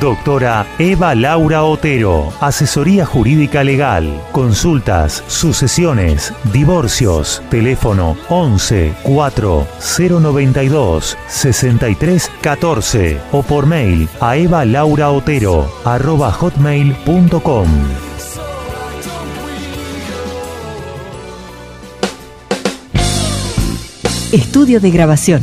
Doctora Eva Laura Otero, Asesoría Jurídica Legal, Consultas, Sucesiones, Divorcios, teléfono 11 4 092 63 14 o por mail a evalauraotero arroba hotmail.com. Estudio de grabación.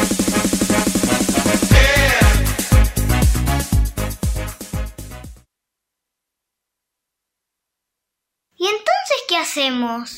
Hacemos?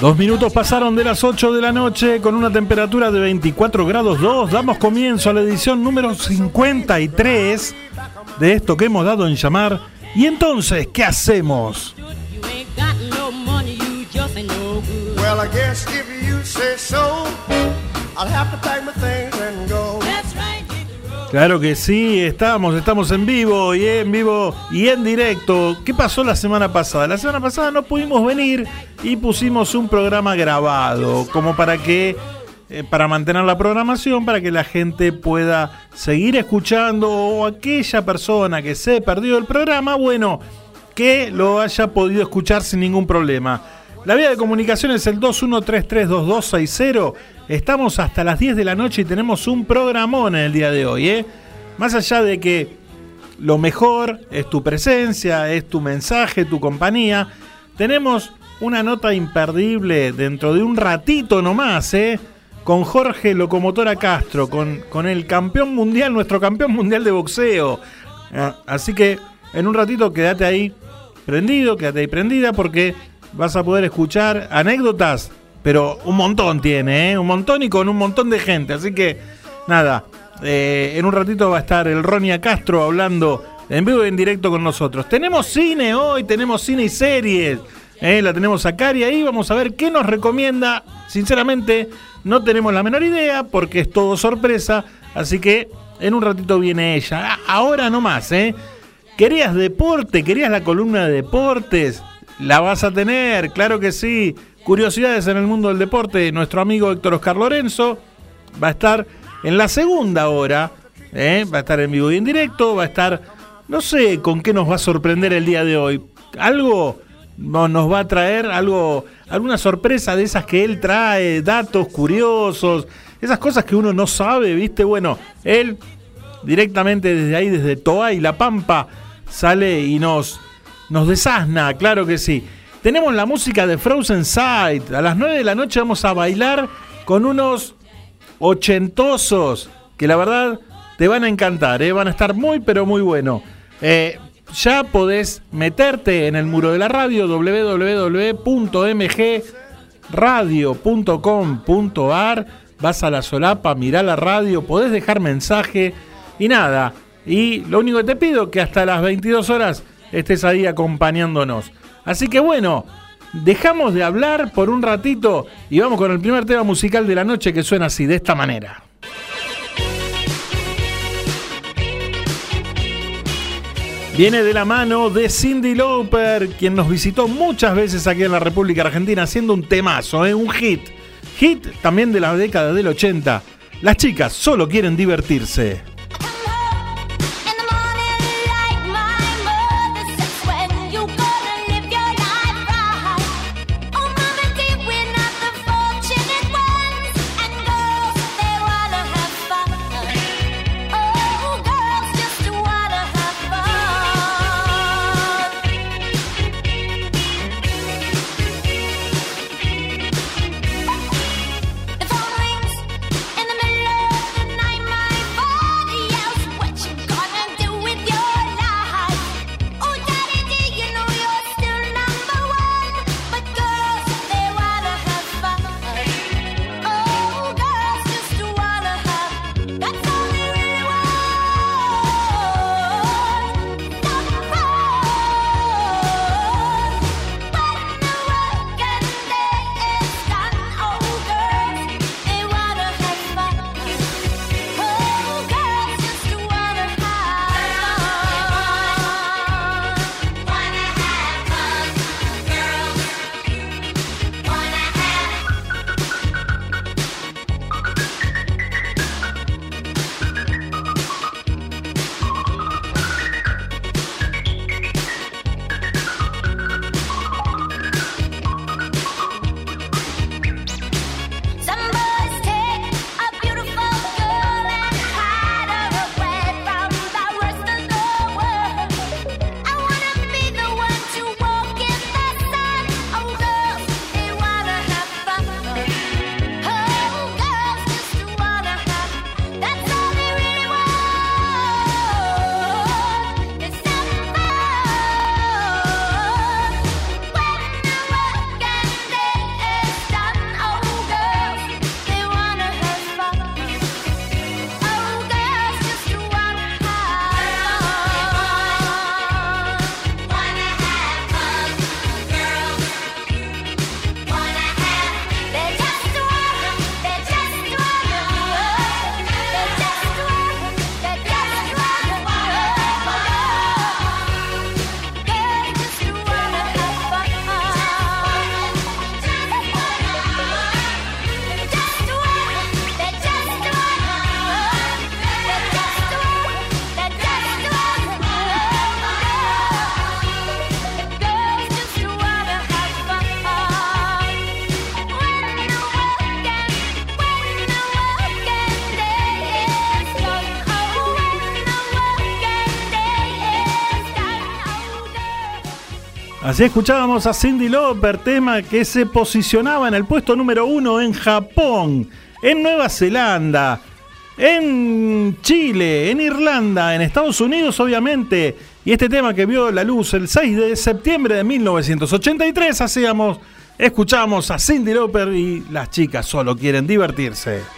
Dos minutos pasaron de las 8 de la noche con una temperatura de 24 grados 2. Damos comienzo a la edición número 53 de esto que hemos dado en llamar. Y entonces, ¿qué hacemos? Well, I guess if you say so, I'll have to pack my Claro que sí, estamos, estamos en vivo y en vivo y en directo. ¿Qué pasó la semana pasada? La semana pasada no pudimos venir y pusimos un programa grabado, como para que eh, para mantener la programación, para que la gente pueda seguir escuchando o aquella persona que se perdió el programa, bueno, que lo haya podido escuchar sin ningún problema. La vía de comunicación es el 21332260. Estamos hasta las 10 de la noche y tenemos un programón en el día de hoy. ¿eh? Más allá de que lo mejor es tu presencia, es tu mensaje, tu compañía, tenemos una nota imperdible dentro de un ratito nomás, ¿eh? con Jorge Locomotora Castro, con, con el campeón mundial, nuestro campeón mundial de boxeo. Ah, Así que en un ratito quédate ahí prendido, quédate ahí prendida porque vas a poder escuchar anécdotas, pero un montón tiene, ¿eh? un montón y con un montón de gente. Así que nada, eh, en un ratito va a estar el Ronia Castro hablando en vivo y en directo con nosotros. Tenemos cine hoy, tenemos cine y series. ¿eh? La tenemos a Cari ahí, vamos a ver qué nos recomienda. Sinceramente, no tenemos la menor idea porque es todo sorpresa. Así que en un ratito viene ella. Ah, Ahora no más, ¿eh? ¿Querías deporte? ¿Querías la columna de deportes? La vas a tener, claro que sí. curiosidades en el mundo del deporte, nuestro amigo Héctor Oscar Lorenzo va a estar en la segunda hora, ¿eh? va a estar en vivo y en directo, va a estar, no sé con qué nos va a sorprender el día de hoy. Algo no- nos va a traer, algo, alguna sorpresa de esas que él trae, datos curiosos, esas cosas que uno no sabe, ¿viste? Bueno, él directamente desde ahí, desde Toa y La Pampa, sale y nos, nos desasna, claro que sí. Tenemos la música de Frozen Sight. A las 9 de la noche vamos a bailar con unos ochentosos que la verdad te van a encantar, ¿eh? van a estar muy pero muy buenos. Eh, ya podés meterte en el muro de la radio www.mgradio.com.ar vas a la solapa, mirá la radio, podés dejar mensaje y nada. Y lo único que te pido que hasta las 22 horas estés ahí acompañándonos. Así que bueno, dejamos de hablar por un ratito y vamos con el primer tema musical de la noche que suena así, de esta manera. Viene de la mano de Cindy Lauper, quien nos visitó muchas veces aquí en la República Argentina haciendo un temazo, ¿eh? un hit. Hit también de la década del 80. Las chicas solo quieren divertirse. Así escuchábamos a Cindy Lauper, tema que se posicionaba en el puesto número uno en Japón, en Nueva Zelanda, en Chile, en Irlanda, en Estados Unidos obviamente. Y este tema que vio la luz el 6 de septiembre de 1983, hacíamos, escuchamos a Cindy Lauper y las chicas solo quieren divertirse.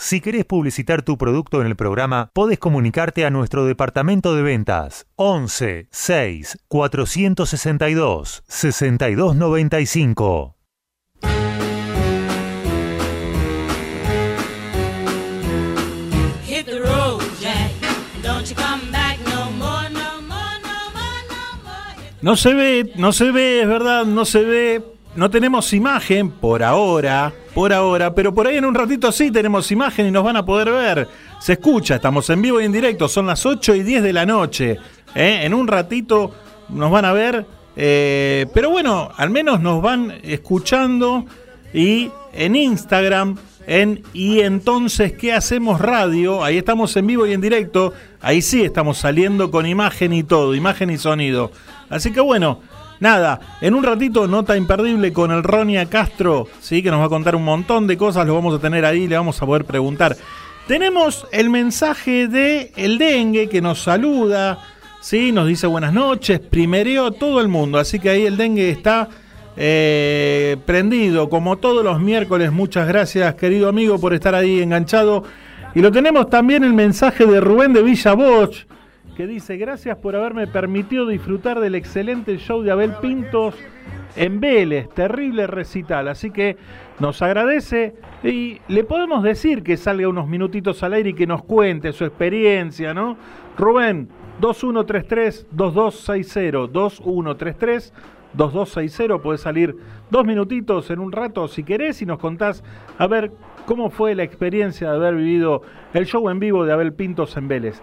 Si querés publicitar tu producto en el programa, podés comunicarte a nuestro departamento de ventas 11 6 462 6295. Hit the road, Jack. Don't you come back no more, no more, no more, no more. No se ve, no se ve, es verdad, no se ve. No tenemos imagen por ahora, por ahora, pero por ahí en un ratito sí tenemos imagen y nos van a poder ver. Se escucha, estamos en vivo y en directo, son las 8 y 10 de la noche. ¿eh? En un ratito nos van a ver, eh, pero bueno, al menos nos van escuchando y en Instagram, en Y entonces, ¿qué hacemos radio? Ahí estamos en vivo y en directo, ahí sí estamos saliendo con imagen y todo, imagen y sonido. Así que bueno, Nada, en un ratito nota imperdible con el Ronia Castro, sí, que nos va a contar un montón de cosas, lo vamos a tener ahí, le vamos a poder preguntar. Tenemos el mensaje de el dengue que nos saluda, sí, nos dice buenas noches, primereó todo el mundo, así que ahí el dengue está eh, prendido como todos los miércoles. Muchas gracias, querido amigo, por estar ahí enganchado. Y lo tenemos también el mensaje de Rubén de Villa Bosch que dice, gracias por haberme permitido disfrutar del excelente show de Abel Pintos en Vélez, terrible recital, así que nos agradece y le podemos decir que salga unos minutitos al aire y que nos cuente su experiencia, ¿no? Rubén, 2133-2260, 2133-2260, puede salir dos minutitos en un rato si querés y nos contás a ver cómo fue la experiencia de haber vivido el show en vivo de Abel Pintos en Vélez.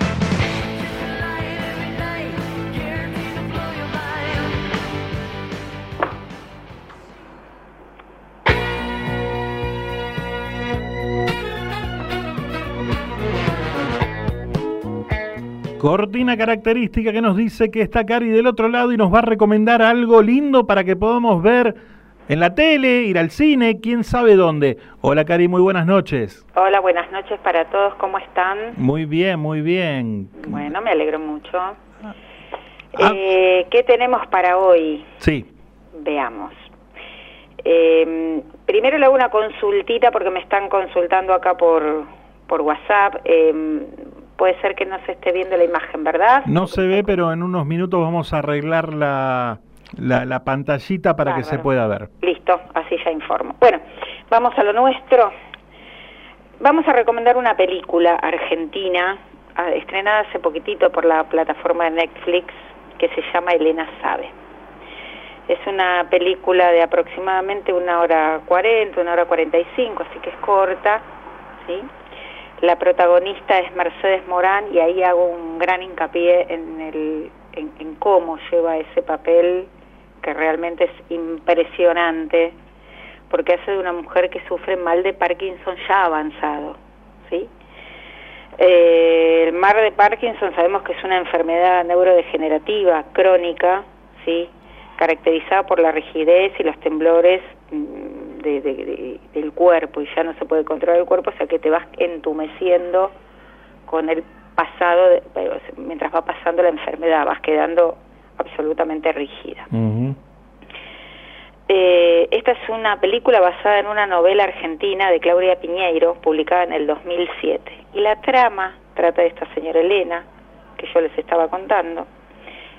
Cortina característica que nos dice que está Cari del otro lado y nos va a recomendar algo lindo para que podamos ver en la tele, ir al cine, quién sabe dónde. Hola Cari, muy buenas noches. Hola, buenas noches para todos, ¿cómo están? Muy bien, muy bien. Bueno, me alegro mucho. Ah. Eh, ¿Qué tenemos para hoy? Sí, Veamos. Eh, primero le hago una consultita porque me están consultando acá por, por WhatsApp. Eh, puede ser que no se esté viendo la imagen, ¿verdad? no se ve, pero en unos minutos vamos a arreglar la, la, la pantallita para que se pueda ver. Listo, así ya informo. Bueno, vamos a lo nuestro. Vamos a recomendar una película argentina, ah, estrenada hace poquitito por la plataforma de Netflix, que se llama Elena Sabe. Es una película de aproximadamente una hora cuarenta, una hora cuarenta y cinco, así que es corta, ¿sí? La protagonista es Mercedes Morán y ahí hago un gran hincapié en, el, en, cómo lleva ese papel que realmente es impresionante porque hace de una mujer que sufre mal de Parkinson ya avanzado, ¿sí? Eh, el mal de Parkinson sabemos que es una enfermedad neurodegenerativa crónica, ¿sí? caracterizada por la rigidez y los temblores mm, de- de- de- del cuerpo y ya no se puede controlar el cuerpo, o sea que te vas entumeciendo con el pasado, de- eh, mientras va pasando la enfermedad, vas quedando absolutamente rígida. Eh, esta es una película basada en una novela argentina de Claudia Piñeiro, publicada en el 2007. Y la trama trata de esta señora Elena, que yo les estaba contando,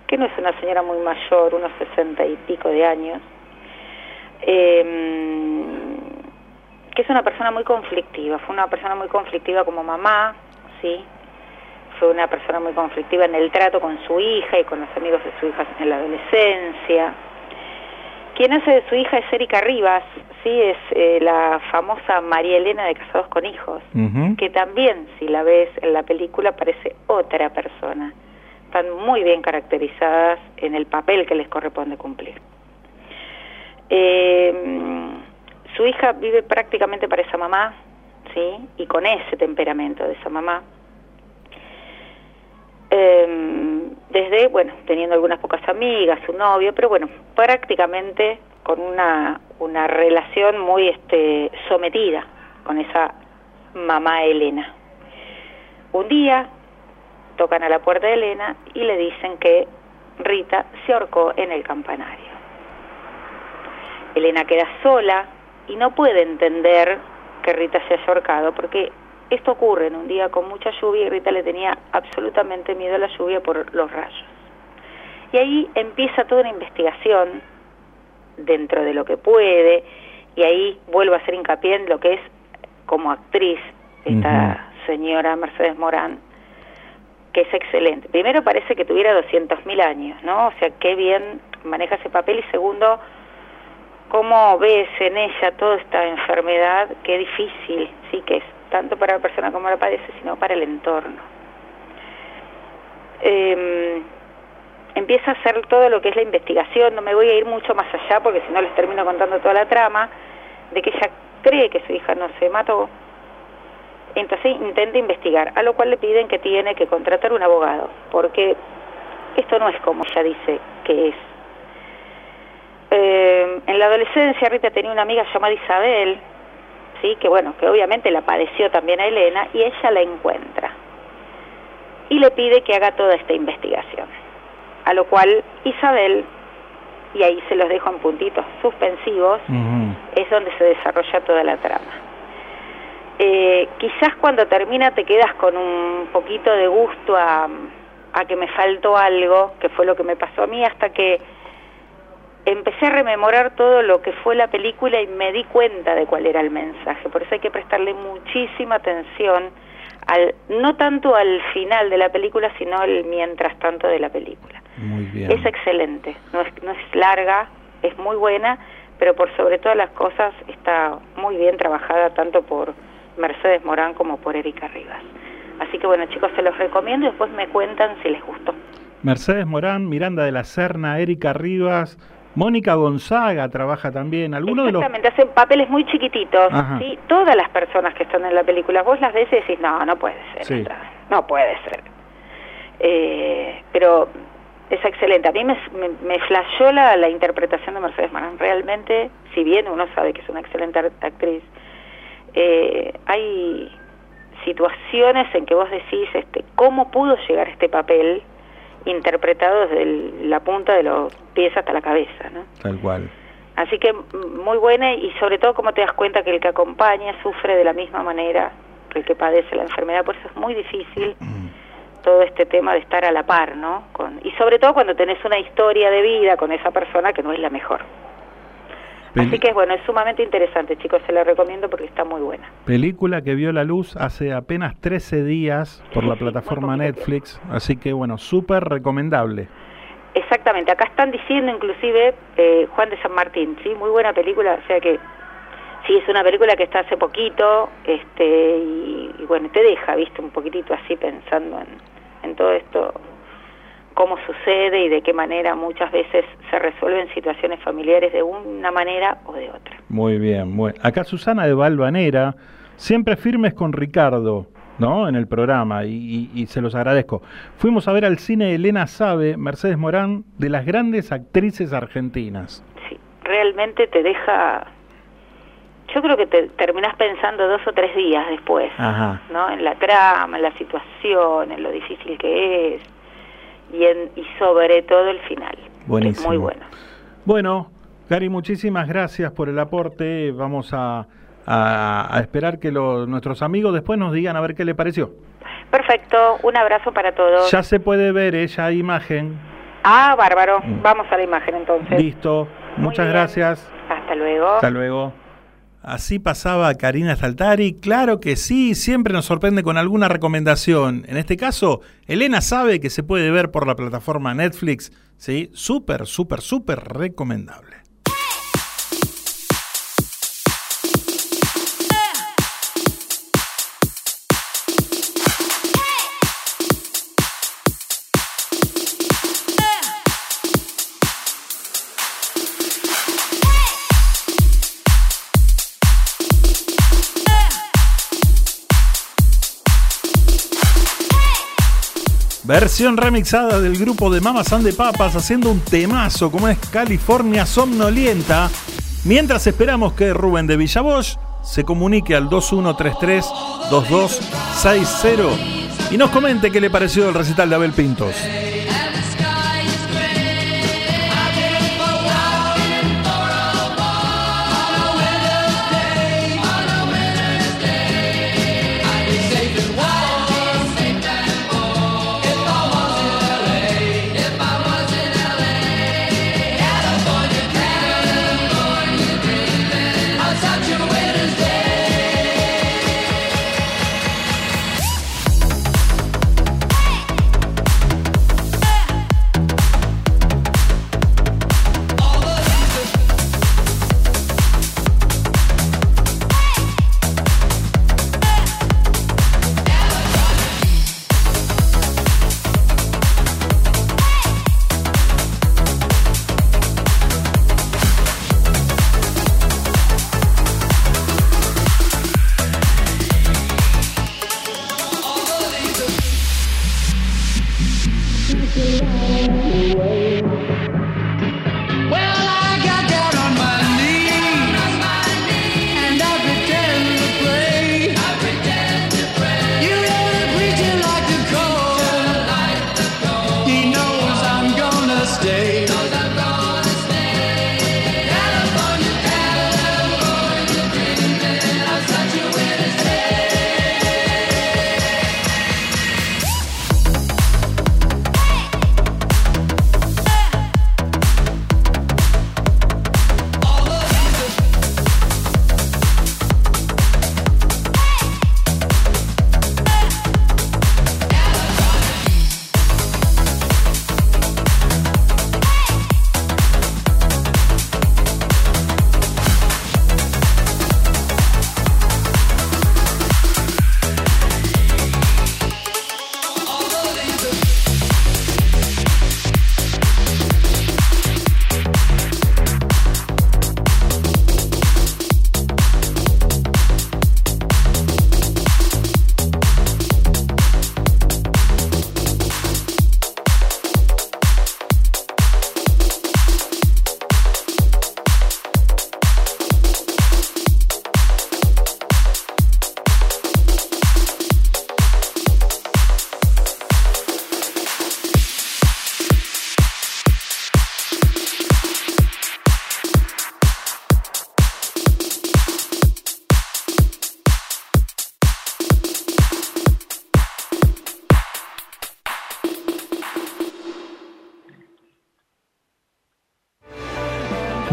que no es una señora muy mayor, unos sesenta y pico de años, eh, que es una persona muy conflictiva. Fue una persona muy conflictiva como mamá, ¿sí? Fue una persona muy conflictiva en el trato con su hija y con los amigos de su hija en la adolescencia Quien hace de su hija es Erika Rivas, sí, es eh, la famosa María Elena de Casados con Hijos, que también, si la ves en la película, parece otra persona. Están muy bien caracterizadas en el papel que les corresponde cumplir. Eh, su hija vive prácticamente para esa mamá, ¿sí? Y con ese temperamento de esa mamá. Eh, desde, bueno, teniendo algunas pocas amigas, su novio, pero bueno, prácticamente con una, una relación muy este, sometida con esa mamá Elena. Un día tocan a la puerta de Elena y le dicen que Rita se ahorcó en el campanario. Elena queda sola y no puede entender que Rita se haya ahorcado porque esto ocurre en un día con mucha lluvia y Rita le tenía absolutamente miedo a la lluvia por los rayos. Y ahí empieza toda una investigación dentro de lo que puede y ahí vuelvo a hacer hincapié en lo que es como actriz esta señora Mercedes Morán que es excelente. Primero parece que tuviera 200.000 años, ¿no? O sea, qué bien maneja ese papel y segundo, cómo ves en ella toda esta enfermedad, qué difícil, sí que es, tanto para la persona como la padece, sino para el entorno. Eh, empieza a hacer todo lo que es la investigación, no me voy a ir mucho más allá porque si no les termino contando toda la trama, de que ella cree que su hija no se mató, entonces intenta investigar, a lo cual le piden que tiene que contratar un abogado, porque esto no es como ella dice que es. Eh, en la adolescencia Rita tenía una amiga llamada Isabel, sí, que bueno, que obviamente la padeció también a Elena, y ella la encuentra. Y le pide que haga toda esta investigación. A lo cual Isabel, y ahí se los dejo en puntitos suspensivos, es donde se desarrolla toda la trama. Eh, quizás cuando termina te quedas con un poquito de gusto a, a que me faltó algo, que fue lo que me pasó a mí, hasta que empecé a rememorar todo lo que fue la película y me di cuenta de cuál era el mensaje. Por eso hay que prestarle muchísima atención, al, no tanto al final de la película, sino al mientras tanto de la película. Muy bien. Es excelente, no es, no es larga, es muy buena, pero por sobre todas las cosas está muy bien trabajada tanto por Mercedes Morán como por Erika Rivas. Así que bueno chicos, se los recomiendo y después me cuentan si les gustó. Mercedes Morán, Miranda de la Serna, Erika Rivas, Mónica Gonzaga trabaja también. ¿Alguno de los Exactamente, hacen papeles muy chiquititos. ¿sí? Todas las personas que están en la película, vos las ves y decís, no, no puede ser, Sí. no puede ser. Eh, pero es excelente. A mí me, me, me flashó la, la interpretación de Mercedes Morán. Realmente, si bien uno sabe que es una excelente actriz, eh, hay situaciones en que vos decís, este, ¿cómo pudo llegar este papel interpretado desde la punta de los pies hasta la cabeza, ¿no? Tal cual. Así que mm, muy buena y sobre todo como te das cuenta que el que acompaña sufre de la misma manera que el que padece la enfermedad, por eso es muy difícil todo este tema de estar a la par, ¿no? Con, y sobre todo cuando tenés una historia de vida con esa persona que no es la mejor. Peli- Así que bueno, es sumamente interesante, chicos, se la recomiendo porque está muy buena. Película que vio la luz hace apenas 13 días por la Sí, sí, plataforma Netflix, así que bueno, súper recomendable. Exactamente, acá están diciendo inclusive eh, Juan de San Martín, sí, muy buena película, o sea que sí es una película que está hace poquito, este y, y bueno te deja, viste, un poquitito así pensando en, en todo esto, cómo sucede y de qué manera muchas veces se resuelven situaciones familiares de una manera o de otra. Muy bien, muy... acá Susana de Valvanera, siempre firmes con Ricardo, ¿no? En el programa, y, y- y se los agradezco. Fuimos a ver al cine Elena Sabe, Mercedes Morán, de las grandes actrices argentinas. Sí, realmente te deja, yo creo que te terminás pensando dos o tres días después. Ajá. ¿no? En la trama, en la situación, en lo difícil que es y, en, y sobre todo el final. Buenísimo. Es muy bueno. Bueno, Gary, muchísimas gracias por el aporte. Vamos a, a- a esperar que lo- nuestros amigos después nos digan a ver qué le pareció. Perfecto, un abrazo para todos. Ya se puede ver ella imagen. Ah, bárbaro. Mm. Vamos a la imagen entonces. Listo. Muy Muchas bien. gracias. Hasta luego. Hasta luego. Así pasaba Karina Staltari. Claro que sí, siempre nos sorprende con alguna recomendación. En este caso, Elena sabe que se puede ver por la plataforma Netflix. Sí, súper, súper, súper recomendable. Versión remixada del grupo de Mamas and de Papas haciendo un temazo como es California Somnolienta. Mientras esperamos que Rubén de Villavoz se comunique al 2133-2260 y nos comente qué le pareció el recital de Abel Pintos.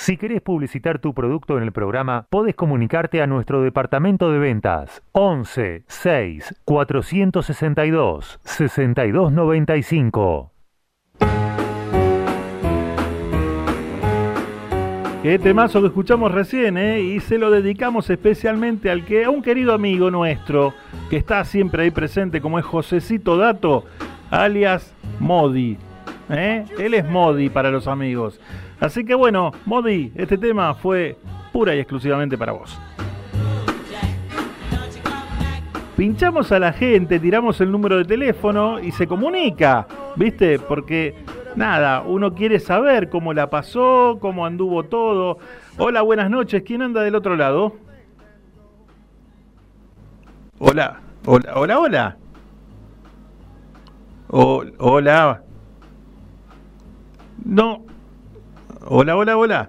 Si querés publicitar tu producto en el programa, podés comunicarte a nuestro departamento de ventas 11 6 462 6295. Qué temazo que escuchamos recién, ¿eh? Y se lo dedicamos especialmente al que, a un querido amigo nuestro, que está siempre ahí presente, como es Josecito Dato, alias Modi. ¿eh? Él es Modi para los amigos. Así que bueno, Modi, este tema fue pura y exclusivamente para vos. Pinchamos a la gente, tiramos el número de teléfono y se comunica, ¿viste? Porque nada, uno quiere saber cómo la pasó, cómo anduvo todo. Hola, buenas noches, ¿quién anda del otro lado? Hola, hola, hola, hola. Hola. No. Hola, hola, hola.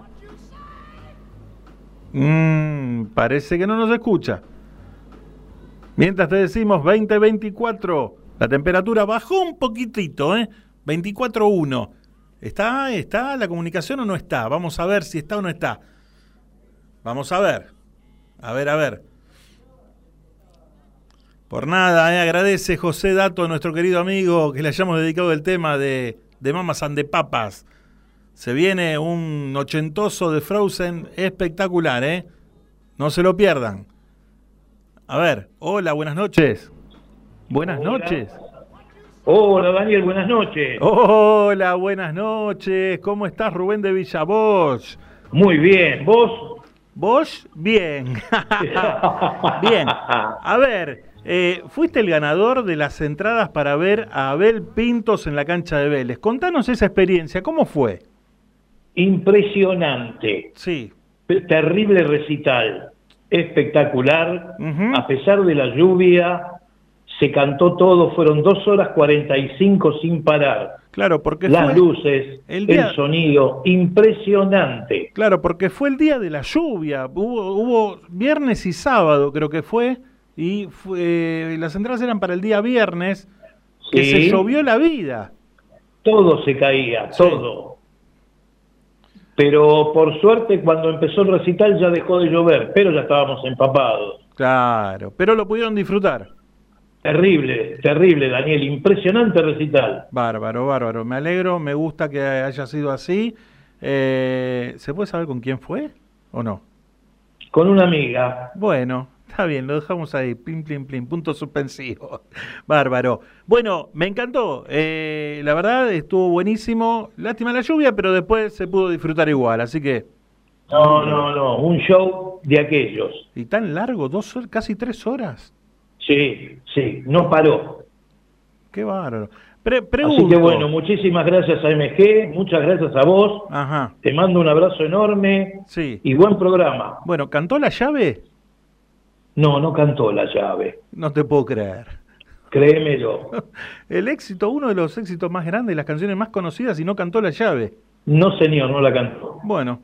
Mm, parece que no nos escucha. Mientras te decimos 20-24, la temperatura bajó un poquitito, ¿eh? 24-1. ¿Está, ¿Está la comunicación o no está? Vamos a ver si está o no está. Vamos a ver. A ver, a ver. Por nada, ¿eh? agradece José Dato, nuestro querido amigo, que le hayamos dedicado el tema de, de Mamas and de Papas. Se viene un ochentoso de Frozen espectacular, ¿eh? No se lo pierdan. A ver, hola, buenas noches. Buenas Hola. noches. Hola Daniel, buenas noches. Hola, buenas noches. ¿Cómo estás, Rubén de Villavoz? Muy bien, ¿vos? ¿Vos? Bien. bien. A ver, eh, fuiste el ganador de las entradas para ver a Abel Pintos en la cancha de Vélez. Contanos esa experiencia, ¿cómo fue? Impresionante. Sí. Terrible recital. Espectacular. A pesar de la lluvia, se cantó todo. Fueron dos horas 45 sin parar. Claro, porque Las fue luces, el sonido, impresionante. Claro, porque fue el día de la lluvia. Hubo, hubo viernes y sábado, creo que fue. Y fue- las entradas eran para el día viernes, que Sí. se llovió la vida. Todo se caía, todo. Pero por suerte cuando empezó el recital ya dejó de llover, pero ya estábamos empapados. Claro, pero lo pudieron disfrutar. Terrible, terrible, Daniel, impresionante recital. Bárbaro, bárbaro. Me alegro, me gusta que haya sido así. Eh, ¿Se puede saber con quién fue o no? Con una amiga. Bueno, está bien, lo dejamos ahí. Plim, plim, plim, punto suspensivo. Bárbaro. Bueno, me encantó. Eh, la verdad, estuvo buenísimo. Lástima la lluvia, pero después se pudo disfrutar igual. Así que. No, no, no, un show de aquellos. ¿Y tan largo? ¿Dos? ¿Casi tres horas? Sí, sí, no paró. Qué bárbaro. Pre- Así que bueno, muchísimas gracias a MG, muchas gracias a vos. Ajá. Te mando un abrazo enorme Sí. y buen programa. Bueno, ¿cantó la llave? No, no cantó la llave, No te puedo creer. créemelo. El éxito, uno de los éxitos más grandes, las canciones más conocidas y no cantó la llave. No, señor, no la cantó. Bueno,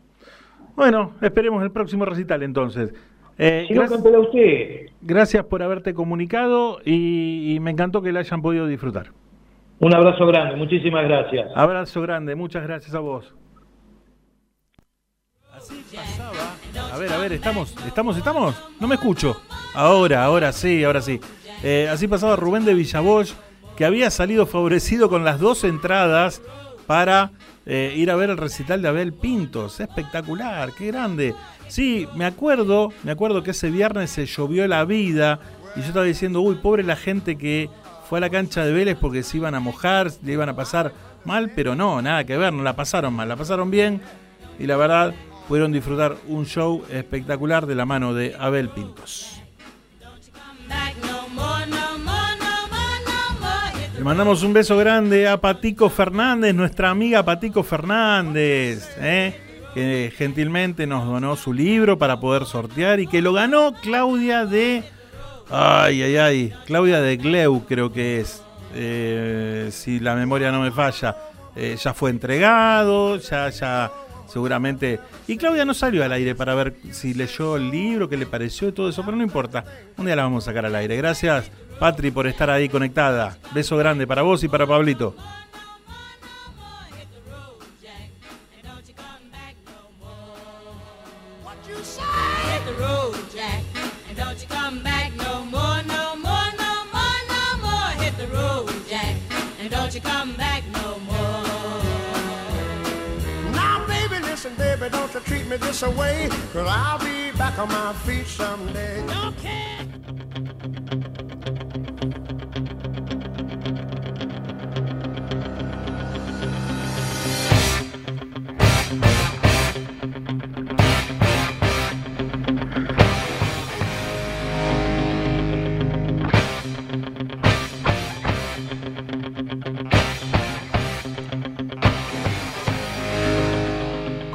bueno, esperemos el próximo recital entonces. Eh, Si no, gracias, usted. gracias por haberte comunicado y, y me encantó que la hayan podido disfrutar. Un abrazo grande, muchísimas gracias. Abrazo grande, muchas gracias a vos. Ver, a ver, estamos, estamos, estamos. No me escucho. Ahora, ahora sí, ahora sí. Eh, así pasaba Rubén de Villavoz, que había salido favorecido con las dos entradas para eh, ir a ver el recital de Abel Pintos. Espectacular, qué grande. Sí, me acuerdo, me acuerdo que ese viernes se llovió la vida y yo estaba diciendo, uy, pobre la gente que fue a la cancha de Vélez porque se iban a mojar, le iban a pasar mal, pero no, nada que ver, no la pasaron mal, la pasaron bien y la verdad pudieron disfrutar un show espectacular de la mano de Abel Pintos. Le mandamos un beso grande a Patico Fernández, nuestra amiga Patico Fernández, ¿eh? que gentilmente nos donó su libro para poder sortear y que lo ganó Claudia de... Ay, ay, ay, Claudia de Gleu creo que es, eh, si la memoria no me falla. Eh, ya fue entregado, ya, ya, seguramente... Y Claudia no salió al aire para ver si leyó el libro, qué le pareció y todo eso, pero no importa. Un día la vamos a sacar al aire. Gracias, Patri, por estar ahí conectada. Beso grande para vos y para Pablito. Baby, baby, don't you treat me this away, cause I'll be back on my feet someday.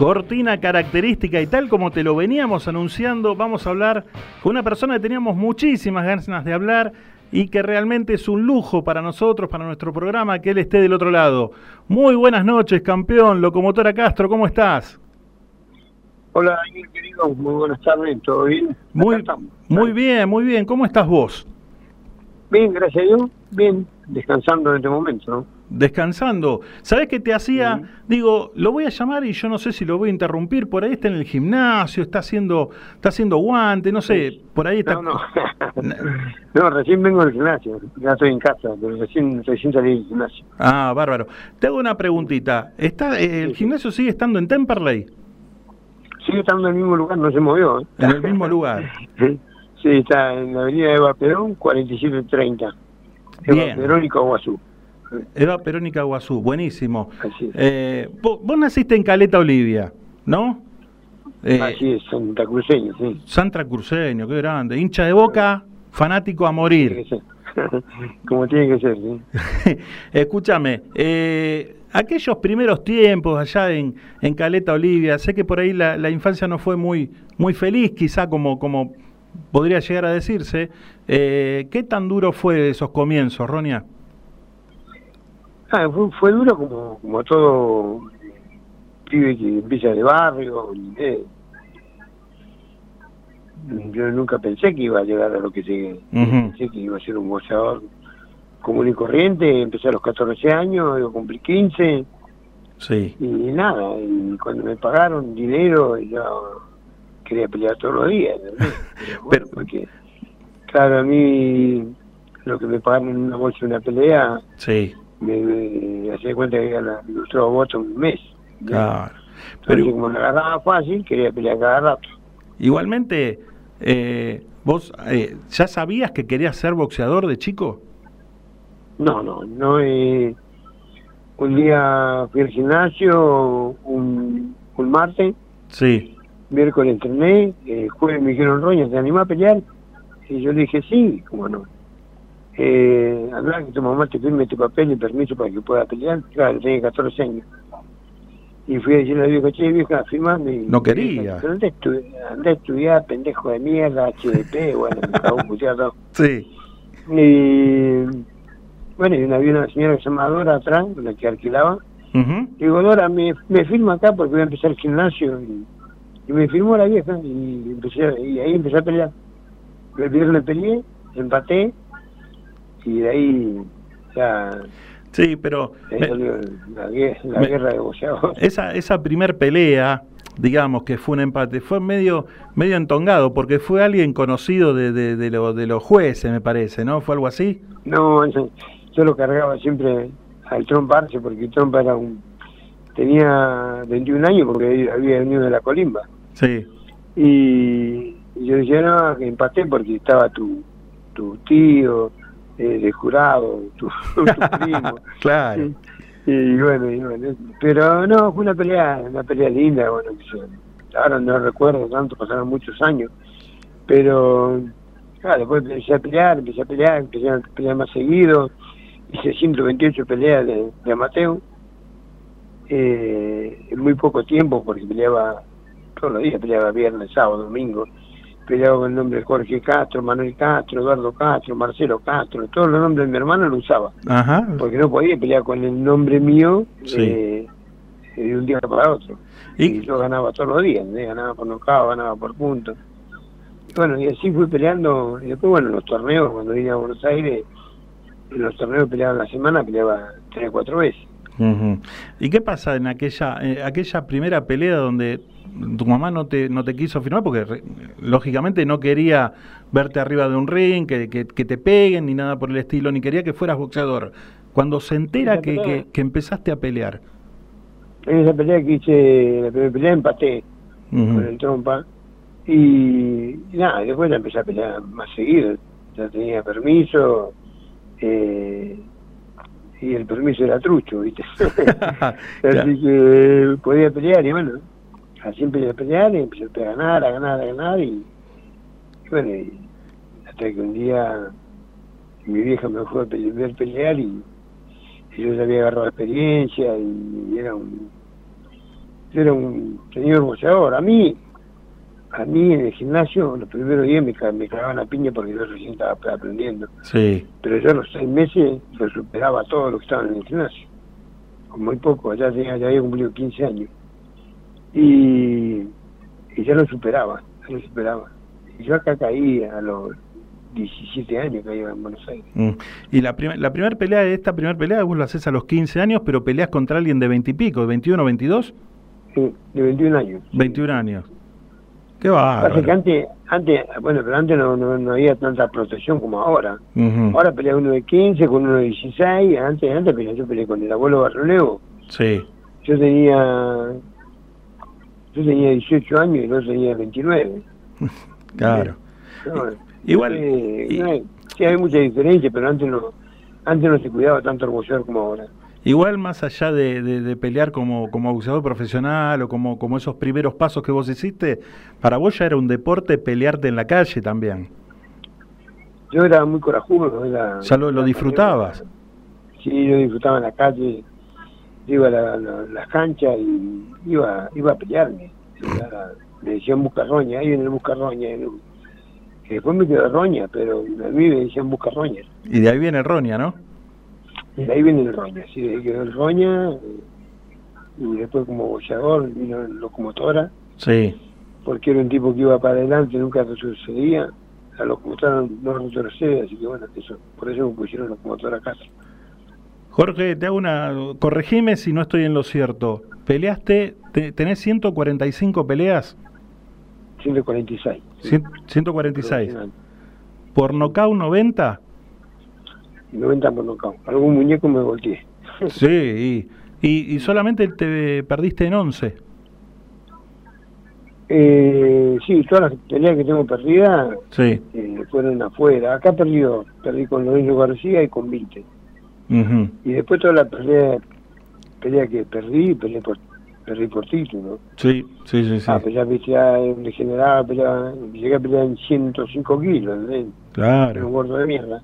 Cortina característica y tal como te lo veníamos anunciando, vamos a hablar con una persona que teníamos muchísimas ganas de hablar y que realmente es un lujo para nosotros, para nuestro programa, que él esté del otro lado. Muy buenas noches, campeón, locomotora Castro, ¿cómo estás? Hola, querido. Muy buenas tardes. ¿Todo bien? Muy, muy bien, muy bien. ¿Cómo estás vos? Bien, gracias a Dios. Bien, descansando en este momento, ¿no? Descansando. ¿Sabés qué te hacía? Digo, lo voy a llamar y yo no sé si lo voy a interrumpir. Por ahí está en el gimnasio, está haciendo, está haciendo guante, no sé, por ahí está. No, no. no, recién vengo del gimnasio. Ya estoy en casa, pero recién, recién salí del gimnasio. Ah, bárbaro. Te hago una preguntita. ¿Está, eh, ¿El gimnasio sigue estando en Temperley? Sigue estando en el mismo lugar, no se movió. ¿eh? En el mismo lugar. Sí, está en la avenida Eva Perón, 4730. Eva Bien. Perón y Caguazú. Eva Perón y Caguazú, buenísimo. Así es. Eh, vos, vos naciste en Caleta, Olivia, ¿no? Eh, Así es, Santa Cruceño, sí. Santra Cruceño, qué grande. Hincha de boca, fanático a morir. Como tiene que ser, sí. Escúchame, eh, aquellos primeros tiempos allá en, en Caleta Olivia, sé que por ahí la, la infancia no fue muy, muy feliz, quizá como, como podría llegar a decirse. Eh, ¿Qué tan duro fue esos comienzos, Ronia? Ah, fue, fue duro como, como todo pibe que empieza de barrio. eh. Yo nunca pensé que iba a llegar a lo que llegué. Ujú. Pensé que iba a ser un boxeador común y corriente. Empecé a los 14 años, yo cumplí 15 Sí. y nada. Y cuando me pagaron dinero, yo quería pelear todos los días. Pero, bueno, porque, claro, a mí lo que me pagaron en una bolsa de una pelea Sí, me, me hacía cuenta que era ilustrado voto un mes. claro. Pero como la agarraba fácil, quería pelear cada rato. Igualmente, eh, ¿vos eh, ya sabías que querías ser boxeador de chico? No, no, no. Eh, un día fui al gimnasio, un, un martes, Sí. miércoles entrené, eh, jueves me dijeron, Roña, ¿te animás a pelear? Y yo le dije, sí, cómo no. Eh, andá que tu mamá te firme este papel y permiso para que pueda pelear. Claro, tenía 14 años. Y fui a decirle a la vieja, che, vieja, firmame. No quería. Pero andá a, estudiar, pendejo de mierda, HDP, bueno, me cagó un puteado. Sí. Y bueno, y una, había una señora que se llama Dora atrás, la que alquilaba. Ujú. Digo, Dora, me, me firma acá porque voy a empezar el gimnasio. Y, y me firmó la vieja y, empecé, y ahí empecé a pelear. El viernes peleé, empaté y de ahí ya Sí, pero me- la, guerra, la me- guerra de boxeadores. esa, esa primer pelea, digamos que fue un empate, fue medio, medio entongado, porque fue alguien conocido de, de, de, lo- de los jueces, me parece, ¿no? ¿Fue algo así? No, yo, yo lo cargaba siempre al Trompa Arce porque Trompa era un tenía 21 años porque había venido de la colimba. Sí. Y, y yo decía, no, que empaté porque estaba tu, tu tío eh, de jurado, tu, tu primo. Claro. Y bueno, y bueno, pero no, fue una pelea, una pelea linda, bueno, ahora no recuerdo tanto, pasaron muchos años, pero claro, después empecé a pelear, empecé a pelear, empecé a pelear más seguido, hice 128 peleas de, de amateur, eh, en muy poco tiempo, porque peleaba todos los días, peleaba viernes, sábado, domingo, peleaba con el nombre de Jorge Castro, Manuel Castro, Eduardo Castro, Marcelo Castro, todos los nombres de mi hermano lo usaba Ajá. porque no podía pelear con el nombre mío Sí. eh, de un día para otro. Y, yo ganaba todos los días, ¿entendés? ganaba por nocaut, ganaba por puntos. Y bueno, y así fui peleando. Y después, bueno, en los torneos, cuando vine a Buenos Aires, en los torneos peleaba en la semana, peleaba tres o cuatro veces. ¿Y qué pasa en aquella, eh, aquella primera pelea donde tu mamá no te, no te quiso firmar? Porque lógicamente no quería verte arriba de un ring, que, que- que te peguen ni nada por el estilo, ni quería que fueras boxeador. Cuando se entera que, que- que empezaste a pelear. En esa pelea que hice, la primera pelea empaté con el trompa. Y, y nada, después ya empecé a pelear más seguido. Ya tenía permiso. eh, y el permiso era trucho, ¿viste? Así que podía pelear y bueno, así empecé a pelear y empecé a ganar, a ganar, a ganar y, y bueno, y hasta que un día mi vieja me fue a ver pelear y, y yo ya había agarrado experiencia y, era un era un señor boxeador. A mí, a mí en el gimnasio los primeros días me, me clavaban la piña porque yo recién estaba aprendiendo Sí. pero yo a los seis meses lo superaba a todos los que estaban en el gimnasio. Con muy poco, ya, tenía, ya había cumplido 15 años. Y, y ya lo superaba, ya lo superaba. Y yo acá caí a los 17 años que iba en Buenos Aires. Mm. Y la, prim- la primera pelea, esta primera pelea, vos la haces a los 15 años, pero peleas contra alguien de 20 y pico, 21, 22, Sí, de 21 años. 21 años. Qué bárbaro. antes, antes, bueno, pero antes no, no, no había tanta protección como ahora. Ujú. Ahora pelea uno de 15 con uno de 16, antes, antes yo peleé con el abuelo Barroleo. Sí. Yo tenía, yo tenía 18 años y otro tenía 29. Claro. No, Igual, eh, no sí hay mucha diferencia, pero antes no, antes no se cuidaba tanto el boxeador como ahora. Igual más allá de, de- de pelear como, como boxeador profesional o como, como esos primeros pasos que vos hiciste, para vos ya era un deporte pelearte en la calle también. Yo era muy corajudo. Era, Ya lo, lo disfrutabas. Sí, yo disfrutaba en la calle, iba a la- la- las canchas y iba, iba a pelearme. Me decían Buscarroña, ahí en el Buscarroña, que después me quedó Roña, pero a mí me decían Buscarroña. Y de ahí viene Ronia, ¿no? Y de ahí viene el Roña, sí, de ahí quedó el Roña, y después como boxeador vino el locomotora, Sí. porque era un tipo que iba para adelante, nunca retrocedía, la locomotora no retrocede, así que bueno, eso, por eso me pusieron locomotora acá. Jorge, te hago una. Corregime si no estoy en lo cierto. Peleaste, te- tenés 145 peleas, 146. Cien- 146. Por nocaut 90. 90 por nocaut. Algún muñeco me volteé. Sí, y, y, y solamente te perdiste en 11. Eh, sí, todas las peleas que tengo perdidas Sí. eh, fueron afuera. Acá perdió, perdí con Lorenzo García y con Vinte. Y después todas las peleas pelea que perdí, peleé por, perdí por título. Sí, sí, sí, sí. Ah, pelear, viste, un degenerado, peleaba, llegué a pelear en 105 kilos, ¿entendés? Era Claro. un gordo de mierda.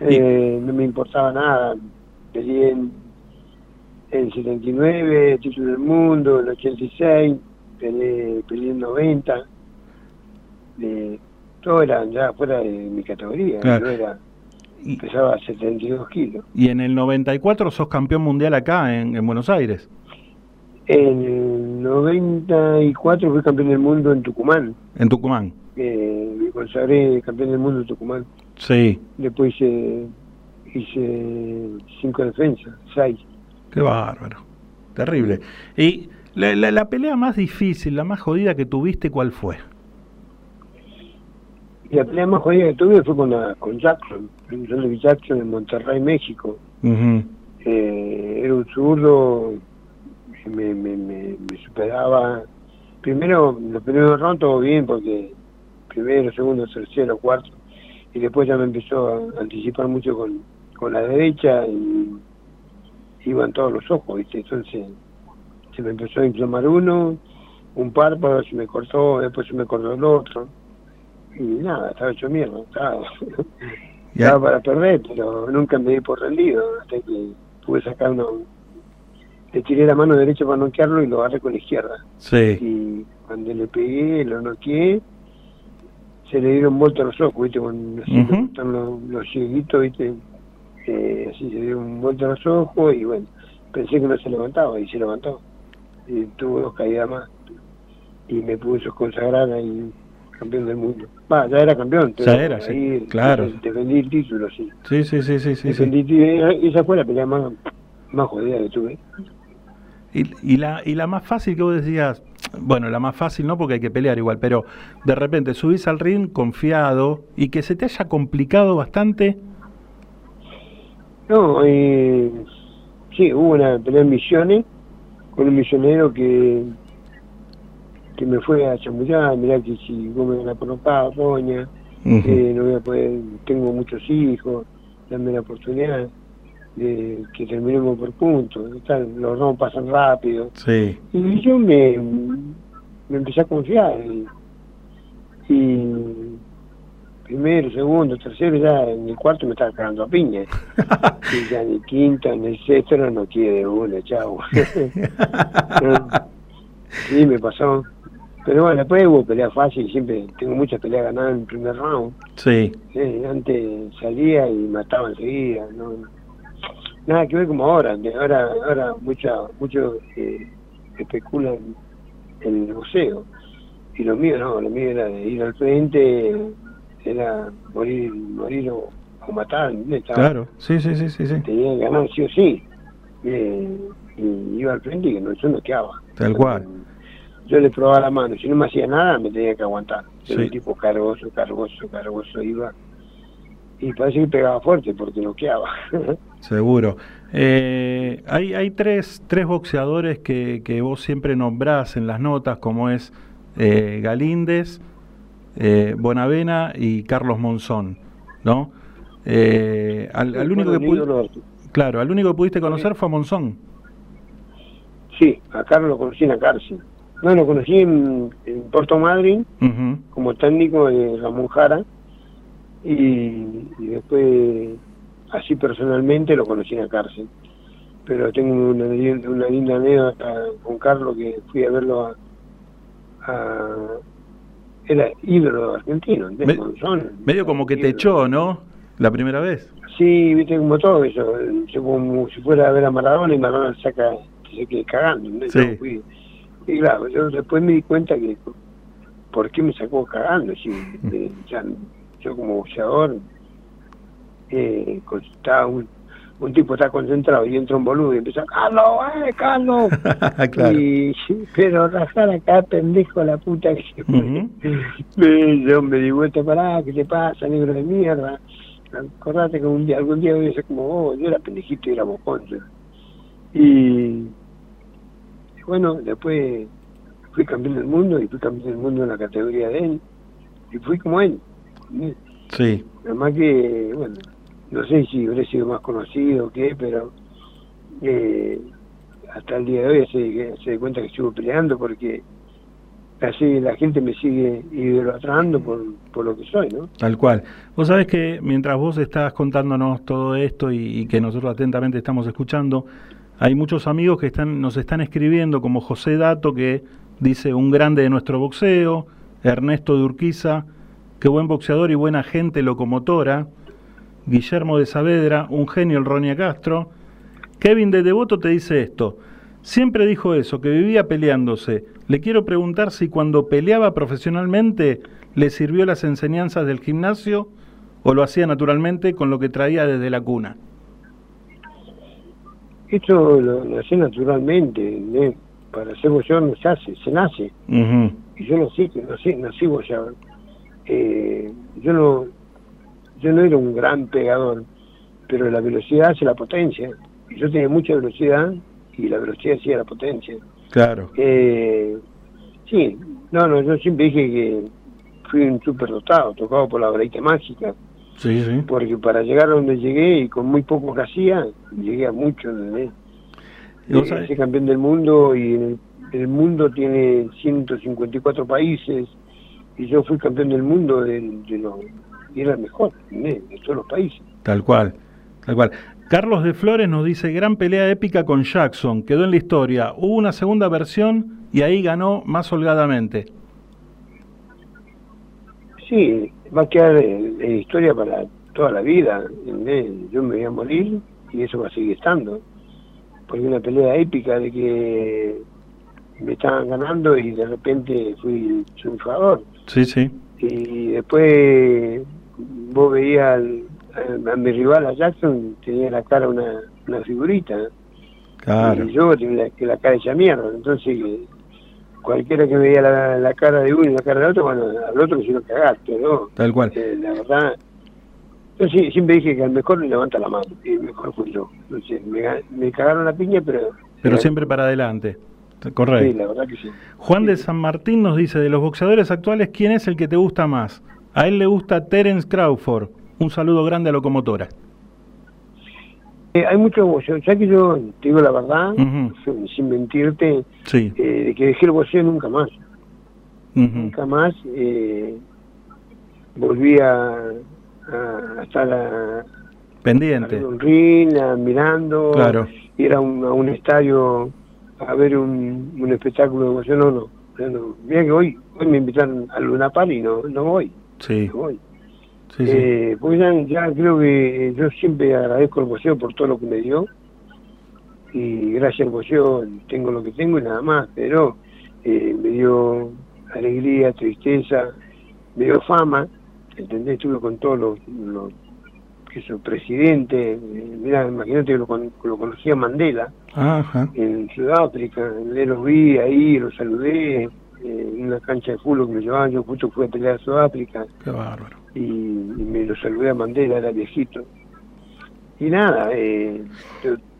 Eh, no me importaba nada. Peleé en, en 79, título del mundo, en 86, peleé, peleé en 90. Eh, todo era ya fuera de mi categoría. Claro. Yo era, pesaba 72 kilos. Y en el 94 sos campeón mundial acá en, en Buenos Aires. En el 94 fui campeón del mundo en Tucumán. En Tucumán. Eh, me consagré campeón del mundo en Tucumán. Sí. Después hice, hice cinco defensas, seis. Qué bárbaro. Terrible. Y la, la- la pelea más difícil, la más jodida que tuviste, ¿cuál fue? Y la pelea más jodida que tuve fue con, la, con Jackson, el Johnny Jackson en Monterrey, México. Eh, era un zurdo, me, me, me, me superaba. Primero, los primeros rounds todo bien, porque primero, segundo, tercero, cuarto. Y después ya me empezó a anticipar mucho con, con la derecha y iban todos los ojos, ¿viste? Entonces se me empezó a inflamar uno, un párpado se me cortó, después se me cortó el otro. Y nada, estaba hecho mierda. Estaba, estaba para perder, pero nunca me di por rendido, hasta que pude sacar uno. Le tiré la mano derecha para noquearlo y lo agarré con la izquierda. Sí. Y cuando le pegué, lo noqueé, se le dieron vuelta los ojos, ¿viste? Están los, los cieguitos, ¿viste? Eh, así se dieron vuelta los ojos y bueno, pensé que no se levantaba y se levantó. Y tuvo dos caídas más. Y me puso a consagrar ahí campeón del mundo. Va, ya era campeón. Ya pero era, sí, ahí claro. defe- Defendí el título, sí. Sí, sí, sí, sí, sí. sí. defendí. Esa fue la pelea más, más jodida que tuve. Y, y la, y la más fácil que vos decías, bueno, la más fácil no porque hay que pelear igual, pero de repente subís al ring confiado y que se te haya complicado bastante. No, eh, sí, hubo una pelea en Misiones con un misionero que que me fue a chamullar, mirá que si vos me van a colocar, doña, Ujú. eh, no voy a poder, tengo muchos hijos, dame la oportunidad de que terminemos por puntos, los rounds pasan rápido. Sí. Y yo me, me empecé a confiar. Y, y primero, segundo, tercero, ya en el cuarto me estaba cagando a piña. y ya en el quinto, en el sexto no, no quiere una, chao. No. sí, me pasó. Pero bueno, después hubo pelea fácil, siempre tengo muchas peleas ganadas en el primer round. Sí. Antes salía y mataba enseguida, no, nada que ver como ahora, ahora, ahora mucha, muchos eh, especulan en el boxeo, y lo mío no, lo mío era de ir al frente, era morir, morir o, o matar. Claro, sí, sí, sí, sí, sí. Tenía que ganar sí o sí. Eh, y iba al frente y no, yo no quedaba. Tal cual. Yo le probaba la mano, si no me hacía nada me tenía que aguantar. Sí. era un tipo cargoso, cargoso, cargoso iba. Y parece que pegaba fuerte porque no quedaba. Seguro. Eh, hay, hay tres, tres boxeadores que, que vos siempre nombrás en las notas, como es eh, Galíndez, eh, Bonavena y Carlos Monzón, ¿no? Eh, al, al único que claro, al único que pudiste conocer fue a Monzón. Sí, a Carlos lo conocí en la cárcel. No, lo conocí en, en Puerto Madryn como técnico de Ramón Jara y, y después así personalmente lo conocí en la cárcel. Pero tengo una, una linda anécdota con Carlos que fui a verlo a... a- era ídolo argentino. Me-. Medio como que te echó, ¿no? La primera vez. Sí, viste como todo eso, como si fuera a ver a Maradona y Maradona saca, se quede cagando. ¿no? Sí. Fui- y claro, yo después me di cuenta que por qué me sacó cagando, si, eh, ya, yo como boxeador, eh, estaba un, un tipo está concentrado y entra un boludo y empieza, Carlos, eh, Carlos, claro. y, pero rajar acá, pendejo, la puta que se fue. Ujú. Me- yo me di vuelta para, ¿qué te pasa, negro de mierda? Acordate que un día, algún día voy a ser como vos, yo era pendejito y era yo. Y bueno, después fui campeón del mundo y fui campeón del mundo en la categoría de él. Y fui como él. Sí. Nada más que, bueno, no sé si hubiera sido más conocido o qué, pero eh, hasta el día de hoy se, se da cuenta que sigo peleando porque así la gente me sigue idolatrando por, por lo que soy, ¿no? Tal cual. Vos sabés que mientras vos estás contándonos todo esto y, y que nosotros atentamente estamos escuchando, hay muchos amigos que están, nos están escribiendo, como José Dato, que dice un grande de nuestro boxeo, Ernesto de Urquiza, qué buen boxeador y buena gente locomotora, Guillermo de Saavedra, un genio el Ronia Castro, Kevin de Devoto te dice esto, siempre dijo eso, que vivía peleándose. Le quiero preguntar si cuando peleaba profesionalmente le sirvió las enseñanzas del gimnasio o lo hacía naturalmente con lo que traía desde la cuna. Esto lo, hacé naturalmente, ¿no? para ser boxeador no se hace, se nace. Y yo nací, nací, nací boxeador. Eh, yo no yo no era un gran pegador, pero la velocidad hace la potencia. Yo tenía mucha velocidad y la velocidad hacía la potencia. Claro. Eh, sí, no, no, yo siempre dije que fui un superdotado, tocado por la varita mágica, Sí, sí. porque para llegar a donde llegué y con muy poco que hacía, llegué a mucho. Eh, soy campeón del mundo y en el, el mundo tiene 154 países y yo fui campeón del mundo de, de lo- y era el mejor de todos los países. Tal cual, tal cual. Carlos de Flores nos dice, gran pelea épica con Jackson, quedó en la historia. Hubo una segunda versión y ahí ganó más holgadamente. Sí, va a quedar en, en historia para toda la vida. Yo me voy a morir y eso va a seguir estando. Porque una pelea épica de que me estaban ganando y de repente fui triunfador. Sí, sí. y después vos veías al- a, a mi rival a Jackson tenía la cara una, una figurita Claro. y yo tenía la, que la cara hecha mierda entonces cualquiera que veía la, la cara de uno y la cara del otro bueno al otro se lo cagaste ¿no? Tal cual. Eh, la verdad yo sí- siempre dije que al mejor le levanta la mano y el mejor fui yo entonces me, me cagaron la piña pero Pero siempre para adelante. Correcto. sí la verdad que sí Juan de San Martín nos dice, de los boxeadores actuales, ¿quién es el que te gusta más? A él le gusta Terence Crawford. Un saludo grande a Locomotora. Eh, hay muchos boxeos, ya que yo te digo la verdad, sin- sin mentirte, Sí. eh, de que dejé el boxeo nunca más. Nunca más eh, volví a, a estar a, Pendiente. a un ring, a- mirando, Claro. ir a un, a un estadio a ver un, un espectáculo de boxeo. No, no. Mira que hoy, hoy me invitaron al Luna Park y no, no voy. Sí. No voy. Sí, sí. Eh, porque ya, ya creo que yo siempre agradezco al boxeo por todo lo que me dio y gracias al boxeo tengo lo que tengo y nada más, pero eh, me dio alegría, tristeza, me dio fama, ¿entendés? Estuve con todos los, los que son presidentes, eh, mira, imagínate que lo, lo conocía Mandela Ajá. en Sudáfrica, le los vi ahí, los saludé, eh, en una cancha de fútbol que me llevaban, yo justo fui a pelear a Sudáfrica Qué bárbaro. Y, y me lo saludé a Mandela, era viejito. Y nada, eh,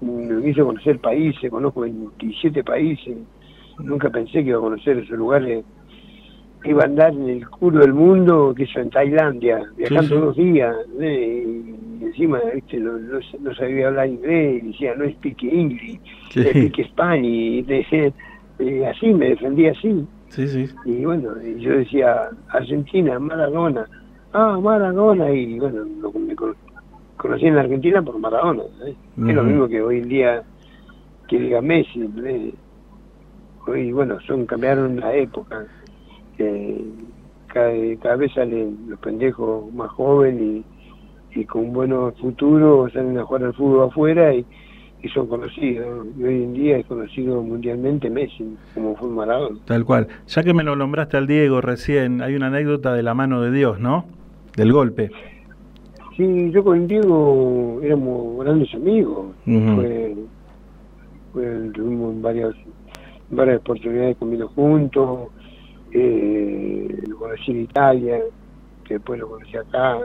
me hizo conocer países, conozco 27 países, nunca pensé que iba a conocer esos lugares. Iba a andar en el culo del mundo, que es en Tailandia, viajando sí. dos días, eh, y encima ¿viste? No, no, no sabía hablar inglés, y decía no speak English, Sí. speak Spanish, y te- eh, así me defendía así. Sí, sí. Y bueno, y yo decía, Argentina, Maradona. Ah, Maradona. Y bueno, lo, me cono- conocí en la Argentina por Maradona. ¿eh? Es lo mismo que hoy en día que diga Messi. ¿eh? Hoy, bueno, son cambiaron la época. que cada, cada vez salen los pendejos más jóvenes y, y con buenos futuros salen a jugar al fútbol afuera y, y son conocidos. Y hoy en día es conocido mundialmente Messi, como fue Maradona. Tal cual. Ya que me lo nombraste al Diego recién, hay una anécdota de la mano de Dios, ¿no? Del golpe. Sí, yo con Diego éramos grandes amigos. Ujú. Fue, fue- tuvimos varias, varias oportunidades comiendo juntos. Eh, lo conocí en Italia, después lo conocí acá.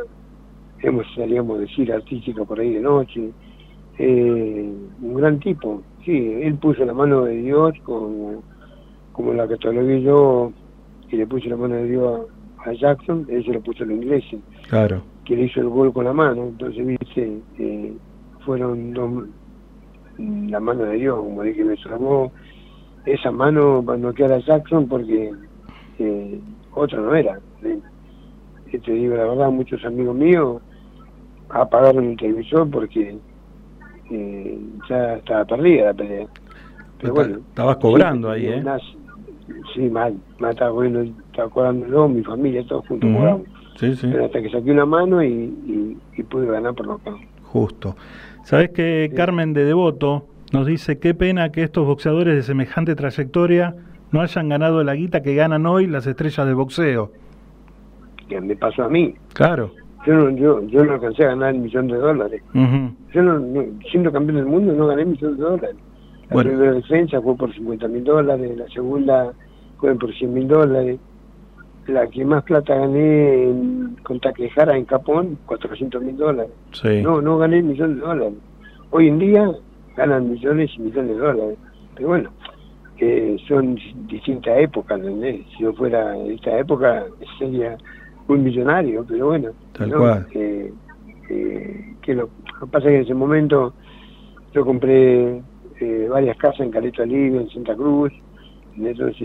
Hemos salíamos de gira artística por ahí de noche. Eh, un gran tipo. Sí, él puso la mano de Dios como, como la catalogué yo y le puse la mano de Dios a Jackson, él se lo puso en la iglesia Claro. que le hizo el gol con la mano. Entonces, viste, eh, fueron dos, la mano de Dios, como dije, me salvó esa mano para noquear a Jackson porque eh, otra no era. Eh, te digo la verdad, muchos amigos míos apagaron el televisor porque eh, ya estaba perdida la pelea. Pero bueno, Estabas cobrando sí, ahí, ¿eh? Sí, mal, estaba cobrando, estaba cobrándolo, mi familia, todos juntos cobramos. Sí, sí. Pero hasta que saqué una mano y, y, y pude ganar por nocaut. Justo. ¿Sabes que Carmen de Devoto nos dice qué pena que estos boxeadores de semejante trayectoria no hayan ganado la guita que ganan hoy las estrellas del boxeo? Que me pasó a mí. Claro. Yo no, yo, yo no alcancé a ganar el millón de dólares. Yo no, no- siendo campeón del mundo no gané el millón de dólares. La Bueno. primera defensa fue por 50 mil dólares, la segunda fue por 100 mil dólares. La que más plata gané en, con Takehara en Japón, 400 mil dólares. Sí. No, no gané millón de dólares. Hoy en día ganan millones y millones de dólares. Pero bueno, eh, son distintas épocas, ¿entendés? Si yo fuera en esta época sería un millonario, pero bueno. Tal ¿no? cual. Eh, eh, que lo, lo que pasa es que en ese momento yo compré eh, varias casas en Caleta Libre, en Santa Cruz, entonces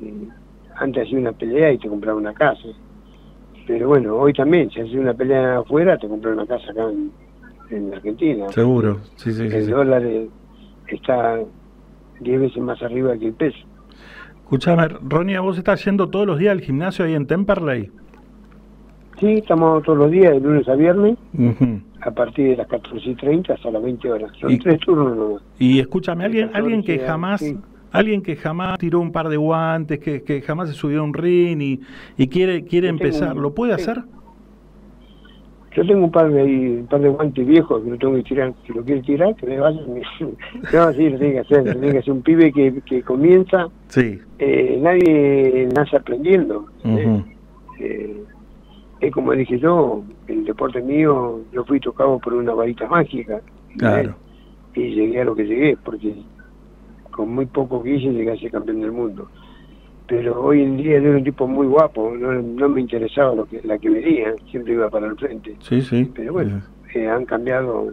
eh, antes hacía una pelea y te compraba una casa. Pero bueno, hoy también, si haces una pelea afuera, te compras una casa acá en, en Argentina. Seguro. Sí, sí. El sí. dólar eh, está 10 veces más arriba que el peso. Escuchame, Ronnie, ¿vos estás yendo todos los días al gimnasio ahí en Temperley? Sí, estamos todos los días, de lunes a viernes, Ujú. A partir de las 14 y 30 hasta las 20 horas. Son Y- tres turnos. Y escúchame, alguien, 14, alguien que sí. jamás, alguien que jamás tiró un par de guantes, que, que jamás se subió a un ring y, y quiere, quiere Yo empezar, un- ¿lo puede sí. hacer? Yo tengo un par de un par de guantes viejos que no tengo que tirar. Si lo quiere tirar, que me vaya. no, sí, lo tiene que hacer. Lo tiene que hacer un pibe que, que comienza. Sí. Eh, nadie nace aprendiendo. ¿eh? Ujú. Eh, es como dije yo, el deporte mío, yo fui tocado por una varita mágica. ¿eh? Y llegué a lo que llegué, porque con muy poco que hice llegué a ser campeón del mundo. Pero hoy en día yo era un tipo muy guapo, no, no me interesaba lo que la que venía, siempre iba para el frente. Sí, sí. Pero bueno, eh, han cambiado